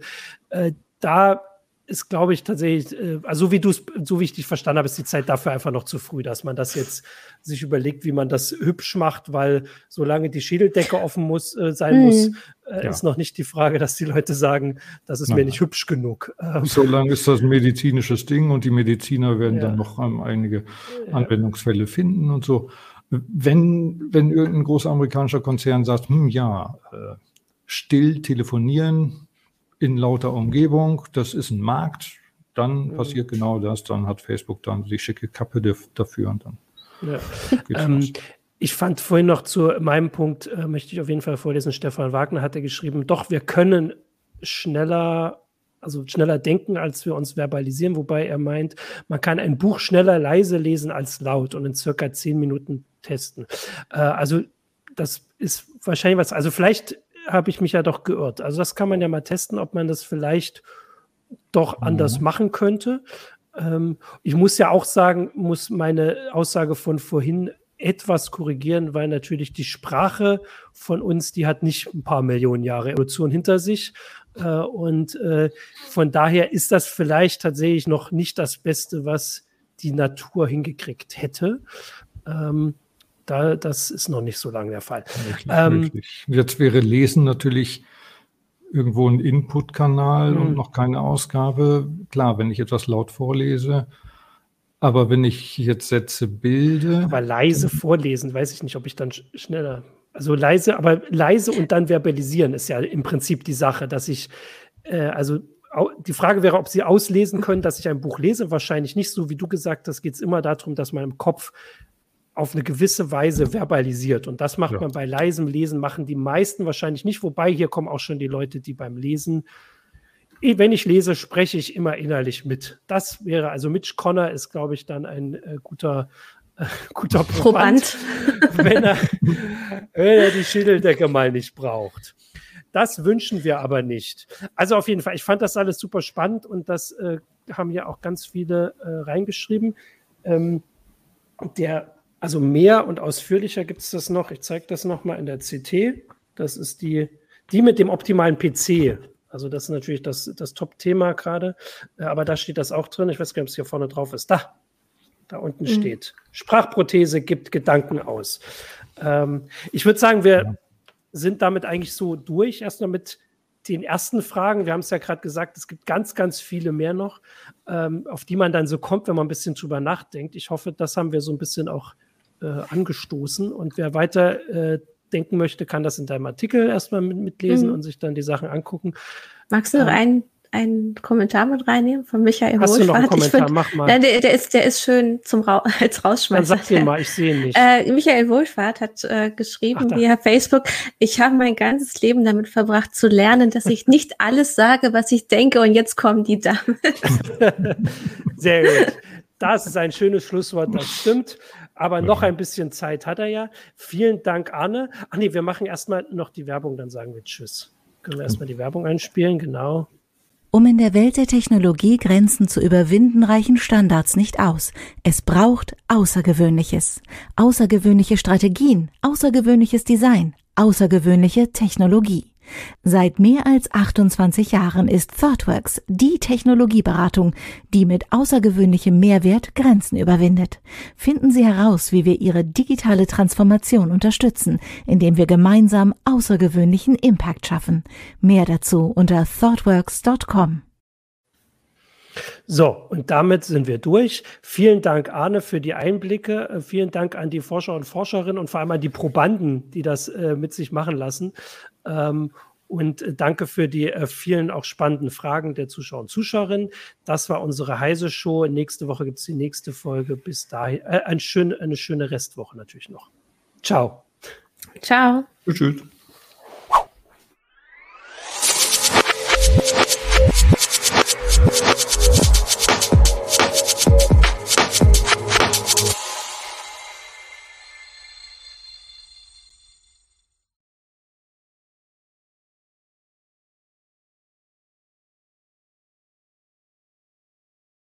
S1: äh, da ist, glaube ich, tatsächlich, äh, also so wie du es, so wie ich dich verstanden habe, ist die Zeit dafür einfach noch zu früh, dass man das jetzt sich überlegt, wie man das hübsch macht, weil solange die Schädeldecke offen muss, äh, sein hm. muss, äh, ja. ist noch nicht die Frage, dass die Leute sagen, das ist Nein. mir nicht hübsch genug.
S4: Ähm, solange ist das ein medizinisches Ding und die Mediziner werden ja. dann noch ähm, einige Anwendungsfälle finden und so. Wenn, wenn irgendein großer amerikanischer Konzern sagt, hm, ja, äh, still telefonieren, in lauter Umgebung, das ist ein Markt, dann mhm. passiert genau das, dann hat Facebook dann die schicke Kappe dafür und dann.
S1: Ja. Ähm, ich fand vorhin noch zu meinem Punkt, äh, möchte ich auf jeden Fall vorlesen, Stefan Wagner hatte geschrieben, doch wir können schneller also schneller denken, als wir uns verbalisieren, wobei er meint, man kann ein Buch schneller leise lesen als laut und in circa zehn Minuten testen. Äh, also das ist wahrscheinlich was, also vielleicht habe ich mich ja doch geirrt. Also das kann man ja mal testen, ob man das vielleicht doch anders mhm. machen könnte. Ähm, ich muss ja auch sagen, muss meine Aussage von vorhin etwas korrigieren, weil natürlich die Sprache von uns, die hat nicht ein paar Millionen Jahre Evolution hinter sich. Äh, und äh, von daher ist das vielleicht tatsächlich noch nicht das Beste, was die Natur hingekriegt hätte. Ähm, da, das ist noch nicht so lange der Fall.
S4: Ähm. Jetzt wäre Lesen natürlich irgendwo ein Input-Kanal und mhm. noch keine Ausgabe. Klar, wenn ich etwas laut vorlese, aber wenn ich jetzt Sätze bilde.
S1: Aber leise vorlesen, weiß ich nicht, ob ich dann schneller. Also leise, aber leise und dann verbalisieren ist ja im Prinzip die Sache, dass ich, äh, also die Frage wäre, ob Sie auslesen können, dass ich ein Buch lese. Wahrscheinlich nicht so, wie du gesagt hast, geht es immer darum, dass man im Kopf auf eine gewisse Weise verbalisiert. Und das macht ja. man bei leisem Lesen, machen die meisten wahrscheinlich nicht. Wobei hier kommen auch schon die Leute, die beim Lesen wenn ich lese, spreche ich immer innerlich mit. Das wäre, also Mitch Connor ist, glaube ich, dann ein äh, guter, äh, guter Proband, wenn, er, wenn er die Schädeldecke mal nicht braucht. Das wünschen wir aber nicht. Also auf jeden Fall, ich fand das alles super spannend und das äh, haben ja auch ganz viele äh, reingeschrieben. Ähm, der, also mehr und ausführlicher gibt es das noch. Ich zeige das nochmal in der CT. Das ist die, die mit dem optimalen PC. Also das ist natürlich das, das Top-Thema gerade. Äh, aber da steht das auch drin. Ich weiß gar nicht, ob es hier vorne drauf ist. Da, da unten mhm. steht. Sprachprothese gibt Gedanken aus. Ähm, ich würde sagen, wir ja. sind damit eigentlich so durch. Erstmal mit den ersten Fragen. Wir haben es ja gerade gesagt, es gibt ganz, ganz viele mehr noch, ähm, auf die man dann so kommt, wenn man ein bisschen drüber nachdenkt. Ich hoffe, das haben wir so ein bisschen auch äh, angestoßen. Und wer weiter äh, denken möchte, kann das in deinem Artikel erstmal mit, mitlesen mhm. und sich dann die Sachen angucken.
S3: Magst du noch ähm, einen, einen Kommentar mit reinnehmen von Michael
S1: Hast Wohlfahrt? Du noch einen Kommentar? Find, Mach mal.
S3: Nein, der, der, ist, der ist schön zum Ra als Rausschmeißen.
S1: Dann sag dir mal, ich sehe ihn nicht.
S3: Äh, Michael Wohlfahrt hat äh, geschrieben Ach, via Facebook, ich habe mein ganzes Leben damit verbracht zu lernen, dass ich nicht alles sage, was ich denke und jetzt kommen die damit.
S1: Sehr gut. Das ist ein schönes Schlusswort, das stimmt. Aber noch ein bisschen Zeit hat er ja. Vielen Dank, Arne. Ach nee, wir machen erstmal noch die Werbung, dann sagen wir Tschüss. Können wir erstmal die Werbung einspielen, genau.
S2: Um in der Welt der Technologie Grenzen zu überwinden, reichen Standards nicht aus. Es braucht Außergewöhnliches. Außergewöhnliche Strategien, außergewöhnliches Design, außergewöhnliche Technologie. Seit mehr als 28 Jahren ist ThoughtWorks die Technologieberatung, die mit außergewöhnlichem Mehrwert Grenzen überwindet. Finden Sie heraus, wie wir Ihre digitale Transformation unterstützen, indem wir gemeinsam außergewöhnlichen Impact schaffen. Mehr dazu unter thoughtworks.com.
S1: So, und damit sind wir durch. Vielen Dank, Arne, für die Einblicke. Vielen Dank an die Forscher und Forscherinnen und vor allem an die Probanden, die das äh, mit sich machen lassen. Ähm, und äh, danke für die äh, vielen auch spannenden Fragen der Zuschauer und Zuschauerinnen. Das war unsere Heise Show. Nächste Woche gibt es die nächste Folge. Bis dahin äh, ein schön, eine schöne Restwoche natürlich noch. Ciao.
S3: Ciao.
S4: Tschüss.